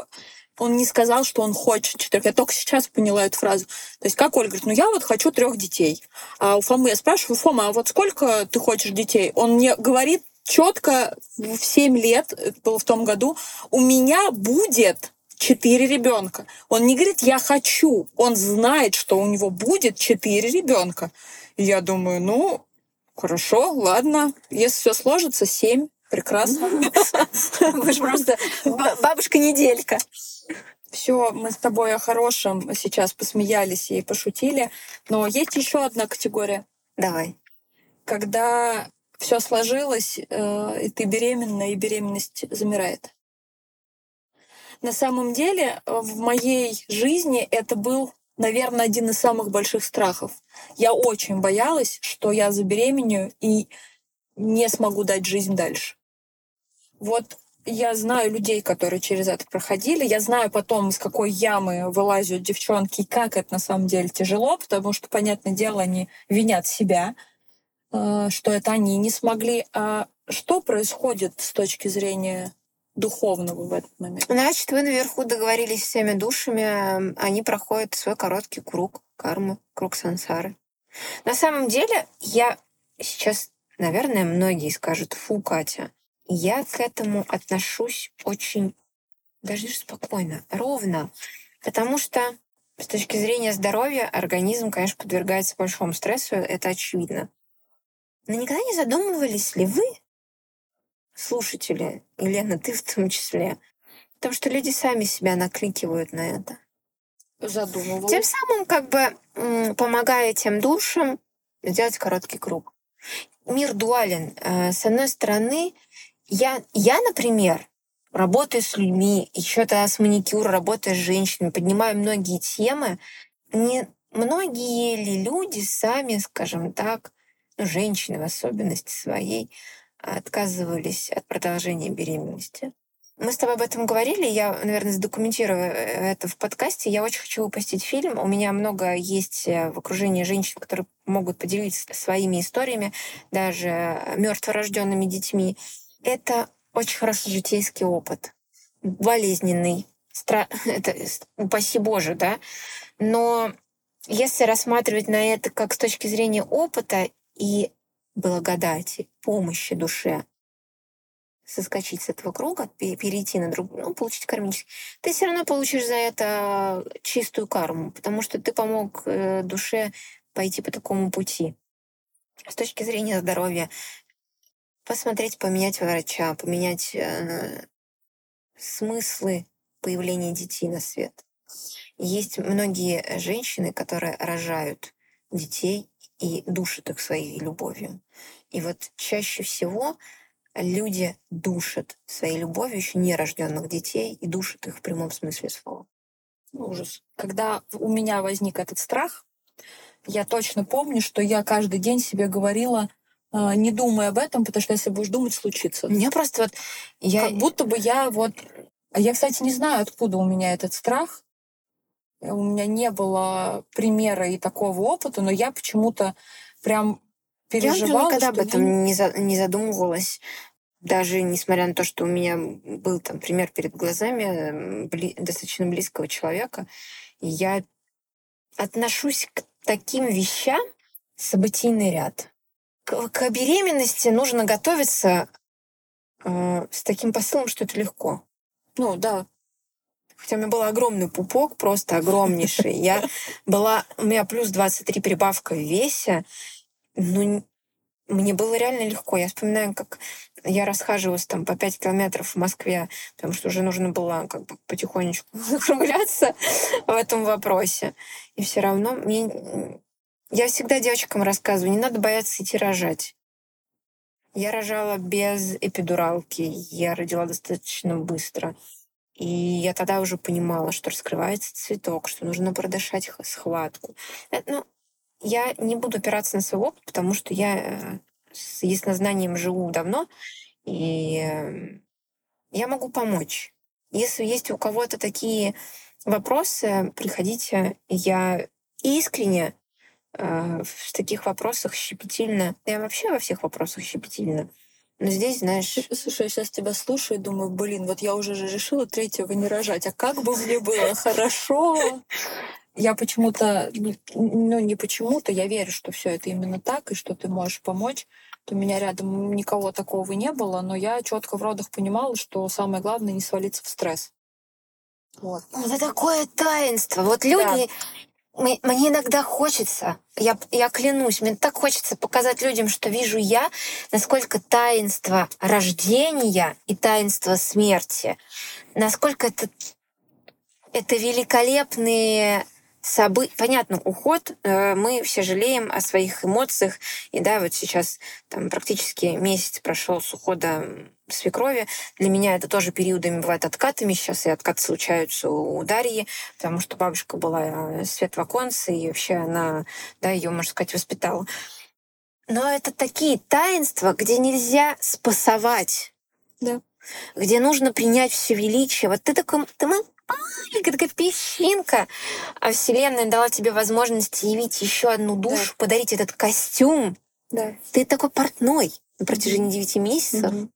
он не сказал, что он хочет четырех. Я только сейчас поняла эту фразу. То есть как Оля говорит, ну я вот хочу трех детей. А у Фомы я спрашиваю, Фома, а вот сколько ты хочешь детей? Он мне говорит четко в 7 лет, это было в том году, у меня будет четыре ребенка. Он не говорит, я хочу. Он знает, что у него будет четыре ребенка. И я думаю, ну, хорошо, ладно. Если все сложится, семь. Прекрасно. Вы же просто бабушка-неделька. Все, мы с тобой о хорошем сейчас посмеялись и пошутили. Но есть еще одна категория. Давай. Когда все сложилось, э, и ты беременна, и беременность замирает. На самом деле, э, в моей жизни это был, наверное, один из самых больших страхов. Я очень боялась, что я забеременею и не смогу дать жизнь дальше. Вот я знаю людей, которые через это проходили. Я знаю потом, из какой ямы вылазят девчонки, и как это на самом деле тяжело, потому что, понятное дело, они винят себя, что это они не смогли. А что происходит с точки зрения духовного в этот момент. Значит, вы наверху договорились с всеми душами, они проходят свой короткий круг кармы, круг сансары. На самом деле, я сейчас, наверное, многие скажут, фу, Катя, я к этому отношусь очень даже спокойно, ровно, потому что с точки зрения здоровья организм, конечно, подвергается большому стрессу, это очевидно. Но никогда не задумывались ли вы, слушатели, и Лена, ты в том числе, потому что люди сами себя накликивают на это? Задумывалась. Тем самым как бы помогая тем душам сделать короткий круг. Мир дуален. Э, с одной стороны, я, я, например, работаю с людьми, еще тогда с маникюром, работая с женщинами, поднимаю многие темы. Не многие ли люди сами, скажем так, ну, женщины в особенности своей, отказывались от продолжения беременности? Мы с тобой об этом говорили, я, наверное, задокументирую э, это в подкасте. Я очень хочу выпустить фильм. У меня много есть э, в окружении женщин, которые могут поделиться своими историями, даже мертворожденными детьми. Это очень хороший житейский опыт. Болезненный. Стра... Это, упаси Боже, да? Но если рассматривать на это как с точки зрения опыта и благодати, помощи душе, соскочить с этого круга, перейти на другую, ну, получить кармический, ты все равно получишь за это чистую карму, потому что ты помог э, душе пойти по такому пути. С точки зрения здоровья, посмотреть, поменять врача, поменять э, смыслы появления детей на свет. Есть многие женщины, которые рожают детей и душат их своей любовью. И вот чаще всего люди душат своей любовью еще нерожденных детей и душат их в прямом смысле слова. Ужас. Когда у меня возник этот страх, я точно помню, что я каждый день себе говорила, а, не думай об этом, потому что если будешь думать, случится. Мне просто вот... Я... Как будто бы я вот... А я, кстати, не знаю, откуда у меня этот страх. У меня не было примера и такого опыта, но я почему-то прям переживала. Я никогда об этом я... не, за, не задумывалась. Даже несмотря на то, что у меня был там пример перед глазами бли, достаточно близкого человека, я отношусь к таким вещам событийный ряд. К, к беременности нужно готовиться э, с таким посылом, что это легко. Ну, да. Хотя у меня был огромный пупок, просто огромнейший. Я была... У меня плюс 23 прибавка в весе ну, мне было реально легко. Я вспоминаю, как я расхаживалась там по 5 километров в Москве, потому что уже нужно было как бы потихонечку закругляться в этом вопросе. И все равно мне... Я всегда девочкам рассказываю, не надо бояться идти рожать. Я рожала без эпидуралки, я родила достаточно быстро. И я тогда уже понимала, что раскрывается цветок, что нужно продышать схватку. Э, ну, я не буду опираться на свой опыт, потому что я э, с яснознанием живу давно, и эм, я могу помочь. Если есть у кого-то такие вопросы, приходите. Я искренне э, в таких вопросах щепетильно. Я вообще во всех вопросах щепетильно. Но здесь, знаешь... Слушай, я сейчас тебя слушаю и думаю, блин, вот я уже же решила третьего не рожать, а как бы мне было хорошо я почему-то, ну не почему-то, я верю, что все это именно так, и что ты можешь помочь. У меня рядом никого такого не было, но я четко в родах понимала, что самое главное не свалиться в стресс. Вот. Это такое таинство. Вот люди, да. Мне иногда хочется, я, я клянусь, мне так хочется показать людям, что вижу я, насколько таинство рождения и таинство смерти, насколько это, это великолепные событий. Понятно, уход, э, мы все жалеем о своих эмоциях. И да, вот сейчас там практически месяц прошел с ухода свекрови. Для меня это тоже периодами бывает откатами. Сейчас и откаты случаются у Дарьи, потому что бабушка была э, свет в оконце, и вообще она, да, ее, можно сказать, воспитала. Но это такие таинства, где нельзя спасовать. Да. Где нужно принять все величие. Вот ты такой, ты маленькая такая песчинка, а Вселенная дала тебе возможность явить еще одну душу, да. подарить этот костюм. Да. Ты такой портной на протяжении девяти месяцев. Угу.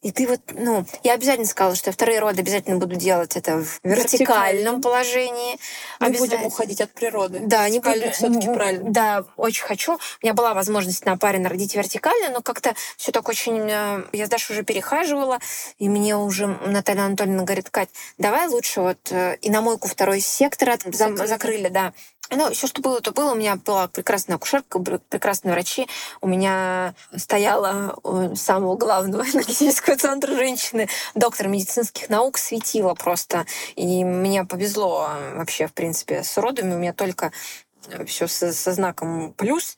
И ты вот, ну, я обязательно сказала, что я вторые роды обязательно буду делать это в вертикальном положении. Мы будем уходить от природы. Да, не буду. все-таки правильно. Да, очень хочу. У меня была возможность на паре народить вертикально, но как-то все так очень... Э, я даже уже перехаживала, и мне уже Наталья Анатольевна говорит, Кать, давай лучше вот э, и на мойку второй сектор закрыли, закрыли да. Ну, все, что было, то было. У меня была прекрасная акушерка, прекрасные врачи. У меня стояла у самого главного энергетического центра женщины, доктор медицинских наук, светила просто. И мне повезло вообще, в принципе, с родами. У меня только все со, со знаком плюс.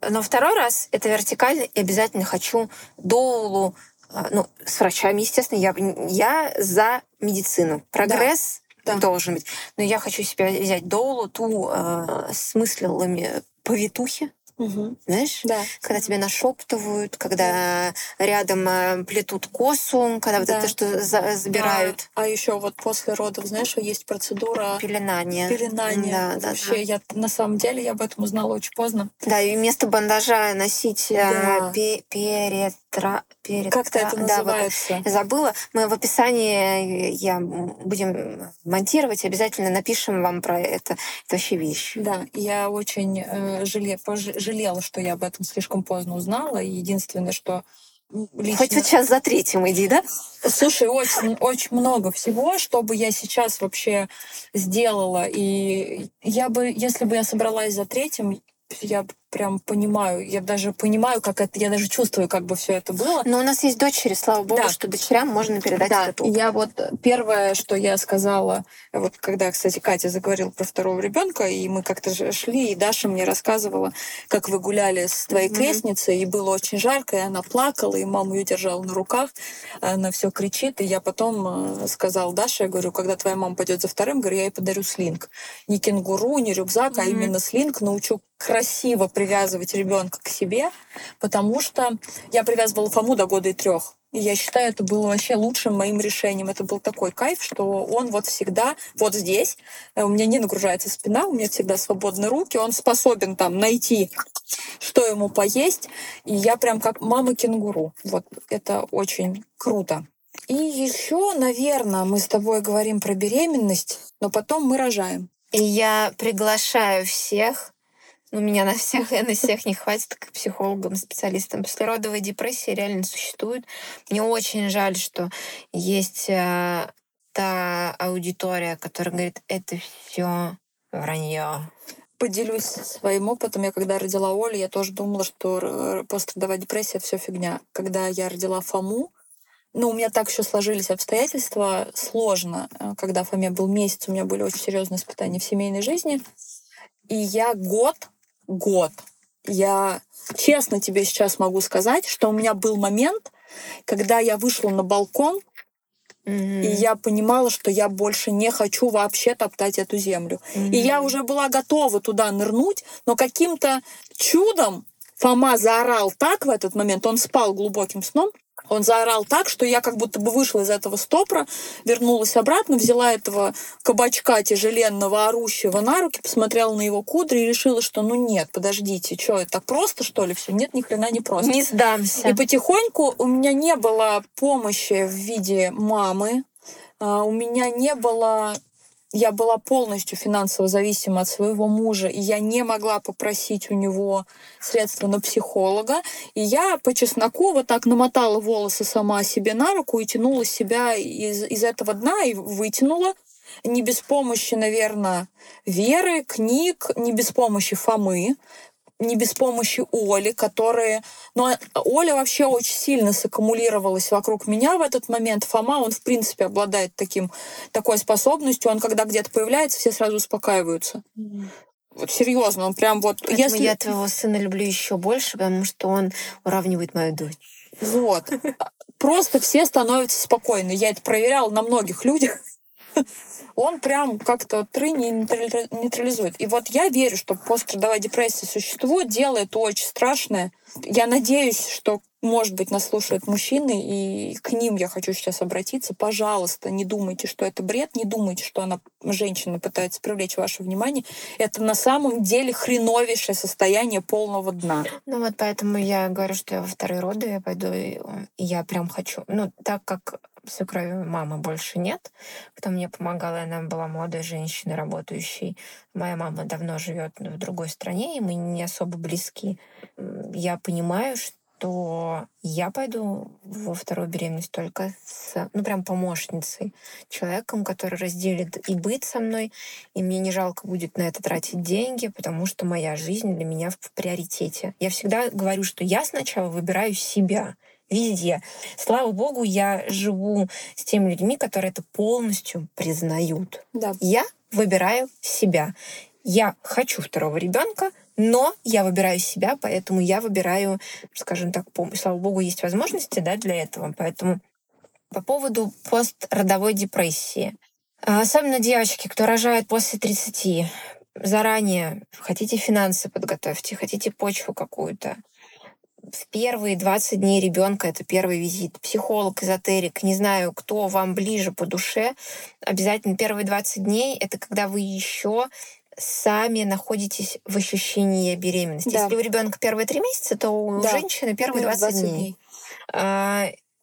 Но второй раз это вертикально, и обязательно хочу доулу, а, ну, с врачами, естественно, я, я за медицину. Прогресс да. должен быть. Но я хочу себе взять доулу, ту э, с мыслилами повитухи, Угу. Знаешь? Да. Когда тебя нашептывают, когда да. рядом э, плетут косу, когда вот это что за забирают. А, а еще вот после родов, знаешь, есть процедура пеленания. Пеленания. Да, Вообще, да, я на самом деле я об этом узнала очень поздно. Да, и вместо бандажа носить э, да. пе перетра перед... Как-то это называется. Да, вот, забыла. Мы в описании я будем монтировать, обязательно напишем вам про это. Это вообще вещь. Да, я очень э, жале, жалела, что я об этом слишком поздно узнала. И единственное, что Лично... Хоть вот сейчас за третьим иди, да? Слушай, очень, очень много всего, что бы я сейчас вообще сделала. И я бы, если бы я собралась за третьим, я прям понимаю, я даже понимаю, как это, я даже чувствую, как бы все это было. Но у нас есть дочери, слава богу, да. что дочерям можно передать да. этот опыт. Я вот первое, что я сказала, вот когда, кстати, Катя заговорила про второго ребенка, и мы как-то шли, и Даша мне рассказывала, как вы гуляли с твоей mm-hmm. крестницей, и было очень жарко, и она плакала, и маму ее держала на руках, она все кричит, и я потом э, сказала Даше, я говорю, когда твоя мама пойдет за вторым, говорю, я ей подарю слинг. Не кенгуру, не рюкзак, mm-hmm. а именно слинг, научу красиво привязывать ребенка к себе, потому что я привязывала Фому до года и трех. И я считаю, это было вообще лучшим моим решением. Это был такой кайф, что он вот всегда вот здесь. Э, у меня не нагружается спина, у меня всегда свободны руки. Он способен там найти, что ему поесть. И я прям как мама кенгуру. Вот это очень круто. И еще, наверное, мы с тобой говорим про беременность, но потом мы рожаем. И я приглашаю всех у меня на всех, на всех не хватит к психологам, специалистам. Послеродовая депрессия реально существует. Мне очень жаль, что есть э, та аудитория, которая говорит, это все вранье. Поделюсь своим опытом. Я когда родила Олю, я тоже думала, что пострадовая депрессия — это все фигня. Когда я родила Фому, ну, у меня так еще сложились обстоятельства. Сложно. Э, когда Фоме был месяц, у меня были очень серьезные испытания в семейной жизни. И я год год. Я честно тебе сейчас могу сказать, что у меня был момент, когда я вышла на балкон, Mm-hmm. И я понимала, что я больше не хочу вообще топтать эту землю. Mm-hmm. И я уже была готова туда нырнуть, но каким-то чудом Фома заорал так в этот момент, он спал глубоким сном, он заорал так, что я как будто бы вышла из этого стопора, вернулась обратно, взяла этого кабачка тяжеленного, орущего на руки, посмотрела на его кудри и решила, что ну нет, подождите, что, это так просто, что ли, все? Нет, ни хрена не просто. Не сдамся. И потихоньку у меня не было помощи в виде мамы, а, у меня не было я была полностью финансово зависима от своего мужа, и я не могла попросить у него средства на психолога. И я по чесноку вот так намотала волосы сама себе на руку и тянула себя из, из этого дна и вытянула. Не без помощи, наверное, Веры, книг, не без помощи Фомы, не без помощи Оли, которые... Но Оля вообще очень сильно саккумулировалась вокруг меня в этот момент. Фома, он, в принципе, обладает таким, такой способностью. Он, когда где-то появляется, все сразу успокаиваются. Mm. Вот серьезно, он прям вот... Поэтому если... я твоего сына люблю еще больше, потому что он уравнивает мою дочь. Вот. Просто все становятся спокойны. Я это проверяла на многих людях он прям как-то тры не нейтрализует. И вот я верю, что пострадовая депрессия существует, делает очень страшное. Я надеюсь, что может быть, нас слушают мужчины, и к ним я хочу сейчас обратиться. Пожалуйста, не думайте, что это бред, не думайте, что она, женщина, пытается привлечь ваше внимание. Это на самом деле хреновейшее состояние полного дна. Ну вот поэтому я говорю, что я во вторые роды я пойду, и я прям хочу. Ну, так как свекрови мамы больше нет, кто мне помогала, она была молодой женщиной, работающей. Моя мама давно живет в другой стране, и мы не особо близки. Я понимаю, что то я пойду во вторую беременность только с, ну, прям помощницей, человеком, который разделит и быт со мной, и мне не жалко будет на это тратить деньги, потому что моя жизнь для меня в приоритете. Я всегда говорю, что я сначала выбираю себя везде. Слава богу, я живу с теми людьми, которые это полностью признают. Да. Я выбираю себя. Я хочу второго ребенка, но я выбираю себя, поэтому я выбираю, скажем так, слава богу, есть возможности да, для этого. Поэтому по поводу постродовой депрессии. А, особенно девочки, кто рожает после 30, заранее хотите финансы подготовьте, хотите почву какую-то. В первые 20 дней ребенка это первый визит. Психолог, эзотерик, не знаю, кто вам ближе по душе. Обязательно первые 20 дней это когда вы еще сами находитесь в ощущении беременности. Да. Если у ребенка первые три месяца, то у да. женщины первые 20, 20 дней. дней.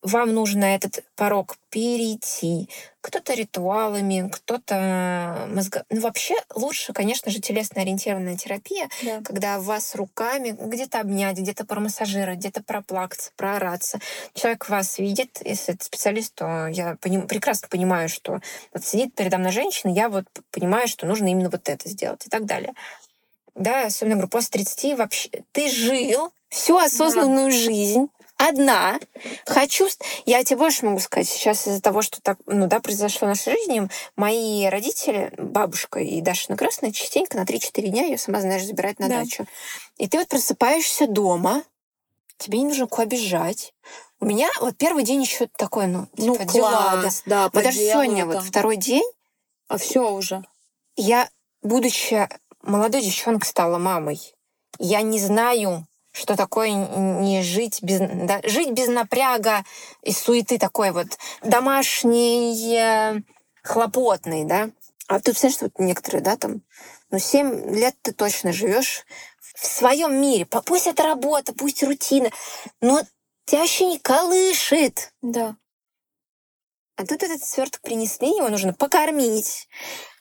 Вам нужно этот порог перейти. Кто-то ритуалами, кто-то мозго... Ну, вообще лучше, конечно же, телесно-ориентированная терапия, да. когда вас руками где-то обнять, где-то промассажировать, где-то проплакаться, проораться. Человек вас видит, если это специалист, то я поним... прекрасно понимаю, что вот сидит передо мной женщина, я вот понимаю, что нужно именно вот это сделать и так далее. Да, особенно, говорю, после 30 вообще... Ты жил всю осознанную да. жизнь, одна. Хочу... Я тебе больше могу сказать. Сейчас из-за того, что так, ну да, произошло в нашей жизни, мои родители, бабушка и Даша Красная, частенько на 3-4 дня ее, сама знаешь, забирать на да. дачу. И ты вот просыпаешься дома, тебе не нужно куда бежать. У меня вот первый день еще такой, ну, ну типа, класс, дела, да. да вот даже сегодня вот второй день. А все уже. Я, будучи молодой девчонкой, стала мамой. Я не знаю, что такое не жить без, да, жить без напряга и суеты такой вот домашний, хлопотный, да. А ты представляешь, что вот некоторые, да, там, ну, семь лет ты точно живешь в своем мире. Пусть это работа, пусть рутина, но тебя вообще не колышет. Да. А тут этот сверток принесли, его нужно покормить,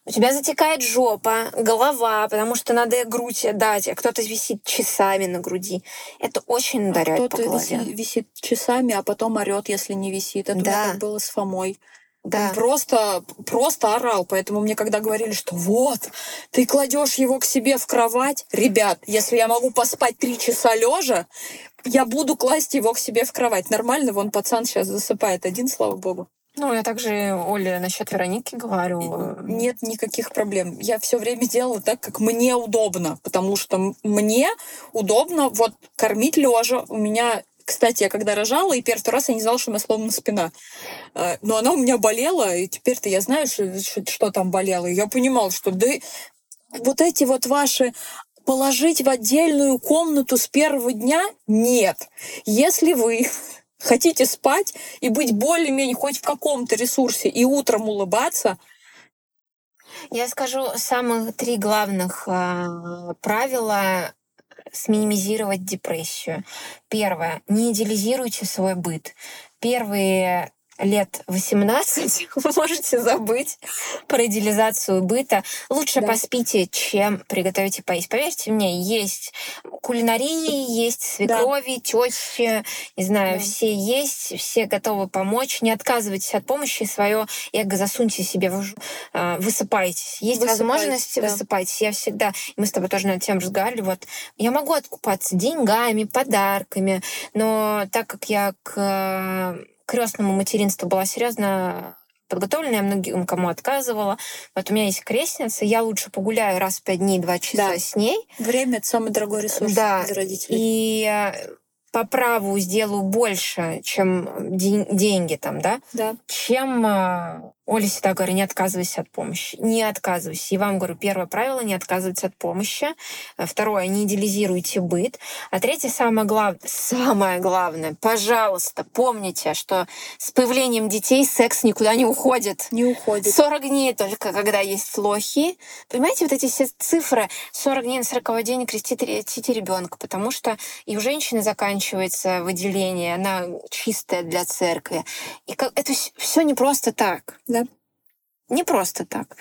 у тебя затекает жопа, голова, потому что надо грудь дать, а кто-то висит часами на груди. Это очень ударяет а по голове. Висит, висит часами, а потом орет, если не висит. Это да. так было с Фомой. Да. Он просто, просто орал. Поэтому мне когда говорили, что вот, ты кладешь его к себе в кровать, ребят, если я могу поспать три часа лежа, я буду класть его к себе в кровать. Нормально, вон пацан сейчас засыпает один, слава богу. Ну, я также Оле насчет Вероники говорю. Нет никаких проблем. Я все время делала так, как мне удобно, потому что мне удобно вот кормить лежа. У меня кстати, я когда рожала, и первый раз я не знала, что у меня сломана спина. А, но она у меня болела, и теперь-то я знаю, что, что там болело. И я понимала, что да, вот эти вот ваши положить в отдельную комнату с первого дня? Нет. Если вы хотите спать и быть более-менее хоть в каком-то ресурсе и утром улыбаться, я скажу самых три главных э, правила сминимизировать депрессию. Первое. Не идеализируйте свой быт. Первые лет 18 вы можете забыть про идеализацию быта. Лучше да. поспите, чем приготовите поесть. Поверьте мне, есть кулинарии, есть свекрови, да. тещи, не знаю, да. все есть, все готовы помочь. Не отказывайтесь от помощи, свое эго засуньте себе, в, э, высыпайтесь. Есть возможность, да. высыпайтесь. Я всегда, мы с тобой тоже над тем разговаривали, вот я могу откупаться деньгами, подарками, но так как я к крестному материнству была серьезно подготовлена, я многим кому отказывала. Вот у меня есть крестница, я лучше погуляю раз в пять дней, два часа да. с ней. Время — это самый дорогой ресурс да. для родителей. И э, по праву сделаю больше, чем деньги там, да, да. чем э, Оля всегда говорю, не отказывайся от помощи. Не отказывайся. И вам говорю, первое правило — не отказываться от помощи. Э, второе — не идеализируйте быт. А третье, самое главное, самое главное, пожалуйста, помните, что с появлением детей секс никуда не уходит. Не уходит. 40 дней только, когда есть лохи. Понимаете, вот эти все цифры, 40 дней на 40 день крестите ребенка, потому что и у женщины заканчивается выделение, она чистая для церкви. И это все не просто так. Не просто так.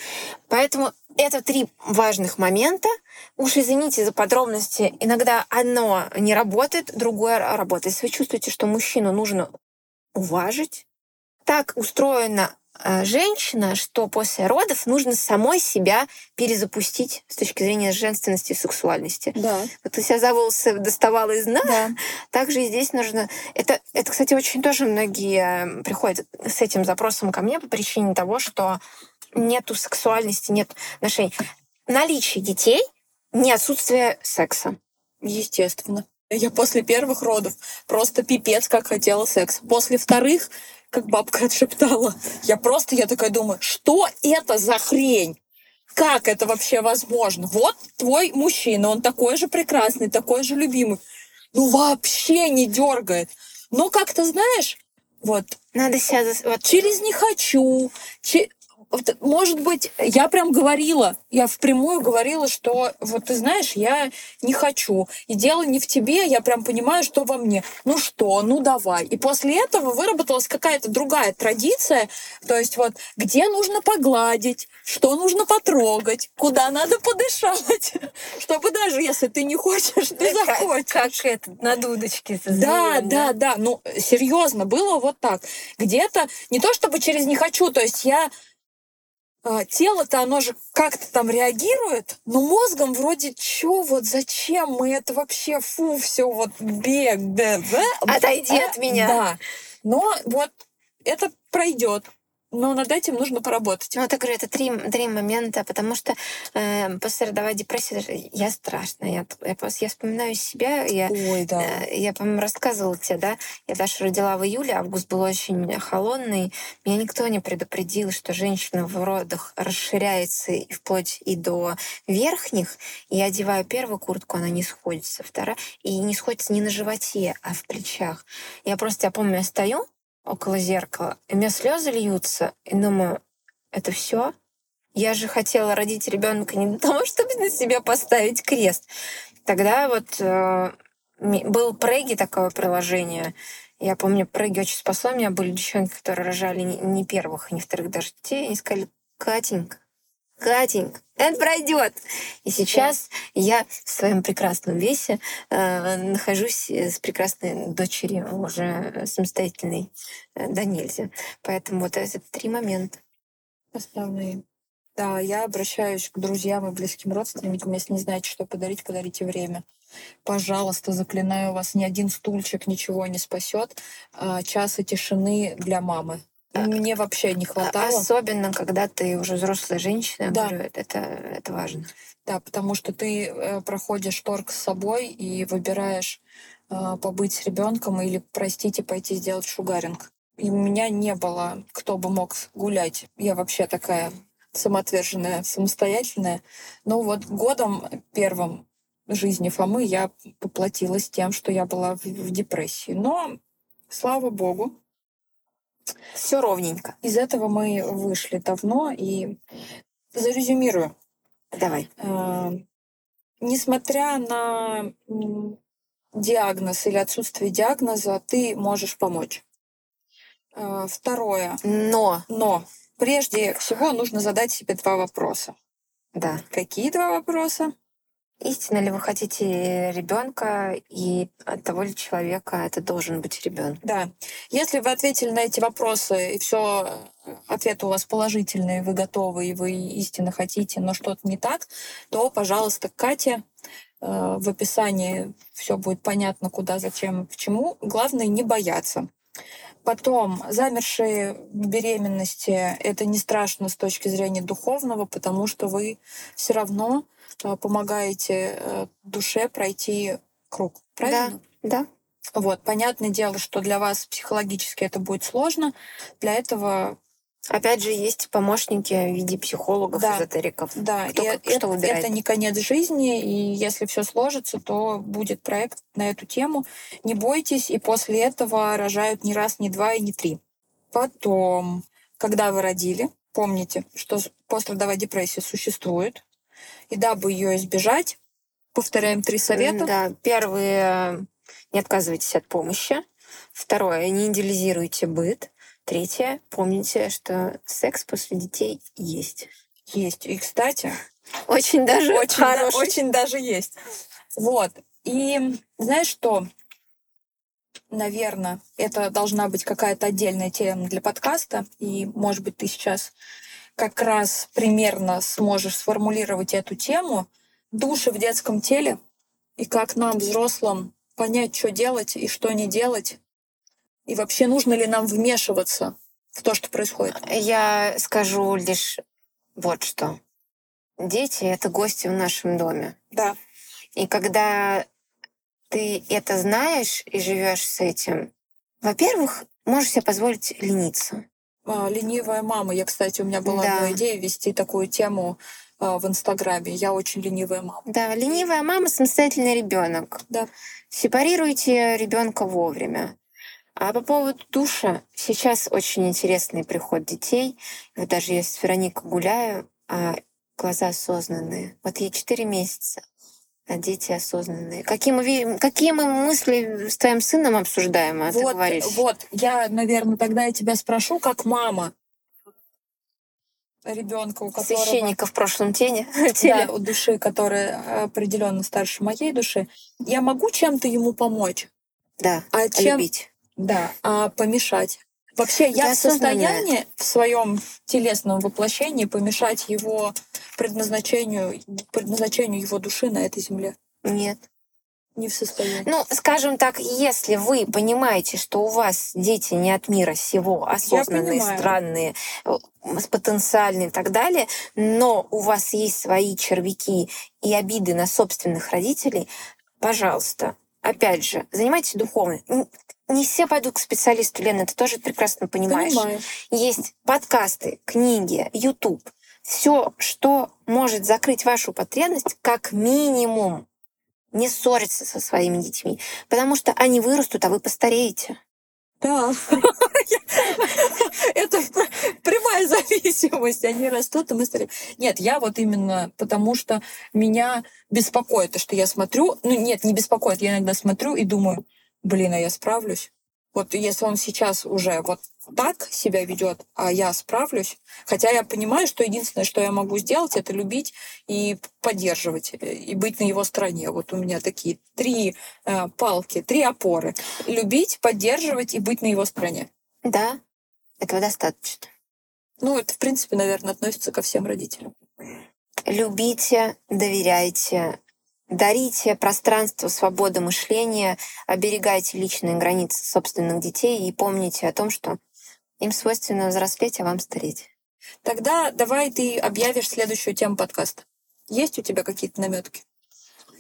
Поэтому это три важных момента. Уж извините за подробности. Иногда одно не работает, другое работает. Если вы чувствуете, что мужчину нужно уважить, так устроена женщина, что после родов нужно самой себя перезапустить с точки зрения женственности и сексуальности. Да. Вот ты себя за волосы доставала из дна, Да. также и здесь нужно... Это, это, кстати, очень тоже многие э, приходят с этим запросом ко мне по причине того, что нету сексуальности, нет отношений. Наличие детей, не отсутствие секса. Естественно. Я после первых родов просто пипец как хотела секс. После вторых, как бабка отшептала, я просто, я такая думаю, что это за хрень? Как это вообще возможно? Вот твой мужчина, он такой же прекрасный, такой же любимый. Ну вообще не дергает. Но как-то, знаешь, вот Надо себя... Вот, через не хочу, че- может быть, я прям говорила, я впрямую говорила, что вот ты знаешь, я не хочу. И дело не в тебе, я прям понимаю, что во мне. Ну что, ну давай. И после этого выработалась какая-то другая традиция, то есть вот где нужно погладить, что нужно потрогать, куда надо подышать, чтобы даже если ты не хочешь, ты как, захочешь. как это, на дудочке. Да, да, да. Ну, серьезно, было вот так. Где-то не то чтобы через не хочу, то есть я тело-то оно же как-то там реагирует, но мозгом вроде чё, вот зачем мы это вообще, фу, все вот бег, да, да. Отойди А, от меня. Да. Но вот это пройдет. Но над этим нужно поработать. Ну, вот я говорю, это три, три момента, потому что э, послеродовая депрессия, даже я страшная. Я, я, я вспоминаю себя, я, Ой, да. э, я, по-моему, рассказывала тебе, да, я Дашу родила в июле, август был очень холодный. Меня никто не предупредил, что женщина в родах расширяется и вплоть и до верхних. Я одеваю первую куртку, она не сходится, вторая, и не сходится не на животе, а в плечах. Я просто, я помню, я стою около зеркала, и у меня слезы льются, и думаю, это все? Я же хотела родить ребенка не для того, чтобы на себя поставить крест. Тогда вот э, был Преги такое приложение. Я помню, Преги очень спасло меня. Были девчонки, которые рожали не, не первых, не вторых даже детей. Они сказали, Катенька, Катенька, это пройдет. И сейчас я в своем прекрасном весе э, нахожусь э, с прекрасной дочерью, уже самостоятельной, э, да нельзя. Поэтому вот это три момента. Основные. Да, я обращаюсь к друзьям и близким родственникам. Если не знаете, что подарить, подарите время. Пожалуйста, заклинаю вас, ни один стульчик ничего не спасет. А, часа тишины для мамы. Мне вообще не А- хватало. Особенно, когда ты уже взрослая женщина, Да. говорю, это, это важно. Да, потому что ты э, проходишь торг с собой и выбираешь э, побыть с ребенком или, простите, пойти сделать шугаринг. И у меня не было, кто бы мог гулять. Я вообще такая самоотверженная, самостоятельная. Но вот годом первым жизни Фомы я поплатилась тем, что я была в, в депрессии. Но, слава богу, Все ровненько. из этого мы вышли давно. И зарезюмирую. Давай. Э, несмотря на диагноз или отсутствие диагноза, ты можешь помочь. Э, Второе. Но, Но прежде всего нужно задать себе два вопроса. да, Какие два вопроса? Истинно ли вы хотите ребенка и от того ли человека это должен быть ребенок? Да. Если вы ответили на эти вопросы, и все ответы у вас положительные, вы готовы, и вы истинно хотите, но что-то не так, то, пожалуйста, к Кате. Э, В описании все будет понятно, куда, зачем, почему. Главное не бояться. Потом, замершие беременности, это не страшно с точки зрения духовного, потому что вы все равно помогаете э, душе пройти круг. Правильно? Да. Вот, понятное дело, что для вас психологически это будет сложно. Для этого Опять же, есть помощники в виде психологов, Да. эзотериков. Да, Кто и как- э- что выбирает? это не конец жизни, и если все сложится, то будет проект на эту тему. Не бойтесь, и после этого рожают не раз, не два и не три. Потом, когда вы родили, помните, что пострадовая депрессия существует, и дабы ее избежать, повторяем три совета. Да, первое, не отказывайтесь от помощи. Второе, не идеализируйте быт. Третье, помните, что секс после детей есть. Есть. И, кстати, Очень даже очень, да- хороший. очень даже есть. Вот. И знаешь что? Наверное, это должна быть какая-то отдельная тема для подкаста. И, может быть, ты сейчас как раз примерно сможешь сформулировать эту тему. Души в детском теле и как нам, взрослым, понять, что делать и что не делать. И вообще, нужно ли нам вмешиваться в то, что происходит. Я скажу лишь вот что. Дети — это гости в нашем доме. Да. И когда ты это знаешь и живешь с этим, во-первых, можешь себе позволить лениться. А, Ленивая мама. Я, кстати, у меня была Да. идея вести такую тему а, в Инстаграме. Я очень ленивая мама. Да, ленивая мама, самостоятельный ребенок. Да. Сепарируйте ребенка вовремя. А по поводу душа, сейчас очень интересный приход детей. Вот даже я с Вероникой гуляю, а глаза осознанные. Вот ей 4 месяца, дети осознанные. Какие мы, какие мы мысли с твоим сыном обсуждаем, а ты вот, говоришь? вот, я, наверное, тогда я тебя спрошу, как мама ребенка, у которого... Священника в прошлом тене. Да, у души, которая определенно старше моей души. Я могу чем-то ему помочь, Да, а чем... любить. Да, а помешать. Вообще, я Да, в состоянии в своем телесном воплощении помешать его предназначению, предназначению его души на этой земле. Нет. Не в состоянии. Ну, скажем так, если вы понимаете, что у вас дети не от мира сего, осознанные, странные, э, с- потенциальные и так далее, но у вас есть свои червяки и обиды на собственных родителей, пожалуйста, опять же, занимайтесь духовно. Не все пойдут к специалисту, Лена, ты тоже прекрасно понимаешь. Понимаю. Есть подкасты, книги, YouTube. Все, что может закрыть вашу потребность, как минимум не ссориться со своими детьми, потому что они вырастут, а вы постареете. Да. Это прямая зависимость. Они растут, и мы стареем. Нет, я вот именно потому, что меня беспокоит то, что я смотрю. Ну, нет, не беспокоит. Я иногда смотрю и думаю, блин, а я справлюсь. Вот если он сейчас уже вот так себя ведет, а я справлюсь, хотя я понимаю, что единственное, что я могу сделать, это любить и поддерживать, э, и быть на его стороне. Вот у меня такие три э, палки, три опоры. Любить, поддерживать и быть на его стороне. Да, этого достаточно. Ну, это, в принципе, наверное, относится ко всем родителям. Любите, доверяйте, дарите пространство свободы мышления, оберегайте личные границы собственных детей и помните о том, что им свойственно взрослеть, а вам стареть. Тогда давай ты объявишь следующую тему подкаста. Есть у тебя какие-то наметки?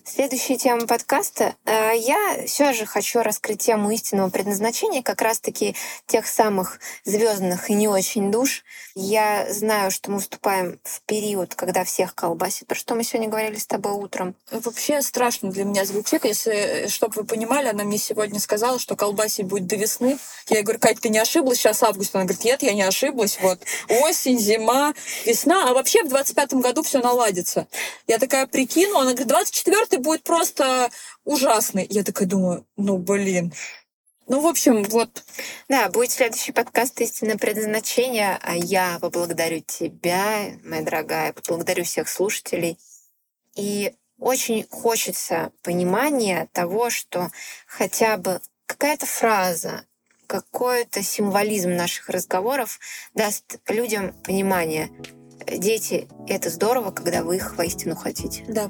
Следующая тема подкаста. Э, Я все же хочу раскрыть тему истинного предназначения, как раз-таки тех самых звездных и не очень душ. Я знаю, что мы вступаем в период, когда всех колбасит, про что мы сегодня говорили с тобой утром. Вообще страшно для меня звучит. Если, чтобы вы понимали, она мне сегодня сказала, что колбасить будет до весны. Я ей говорю, Кать, ты не ошиблась? Сейчас август. Она говорит, нет, я не ошиблась. Вот осень, зима, весна. А вообще в 25-м году все наладится. Я такая прикину. Она говорит, 24-й будет просто ужасный. Я такая думаю, ну блин. Ну, в общем, вот Да, будет следующий подкаст «Истинное предназначение», а я поблагодарю тебя, моя дорогая, поблагодарю всех слушателей. И очень хочется понимания того, что хотя бы какая-то фраза, какой-то символизм наших разговоров даст людям понимание. Дети — это здорово, когда вы их воистину хотите. да.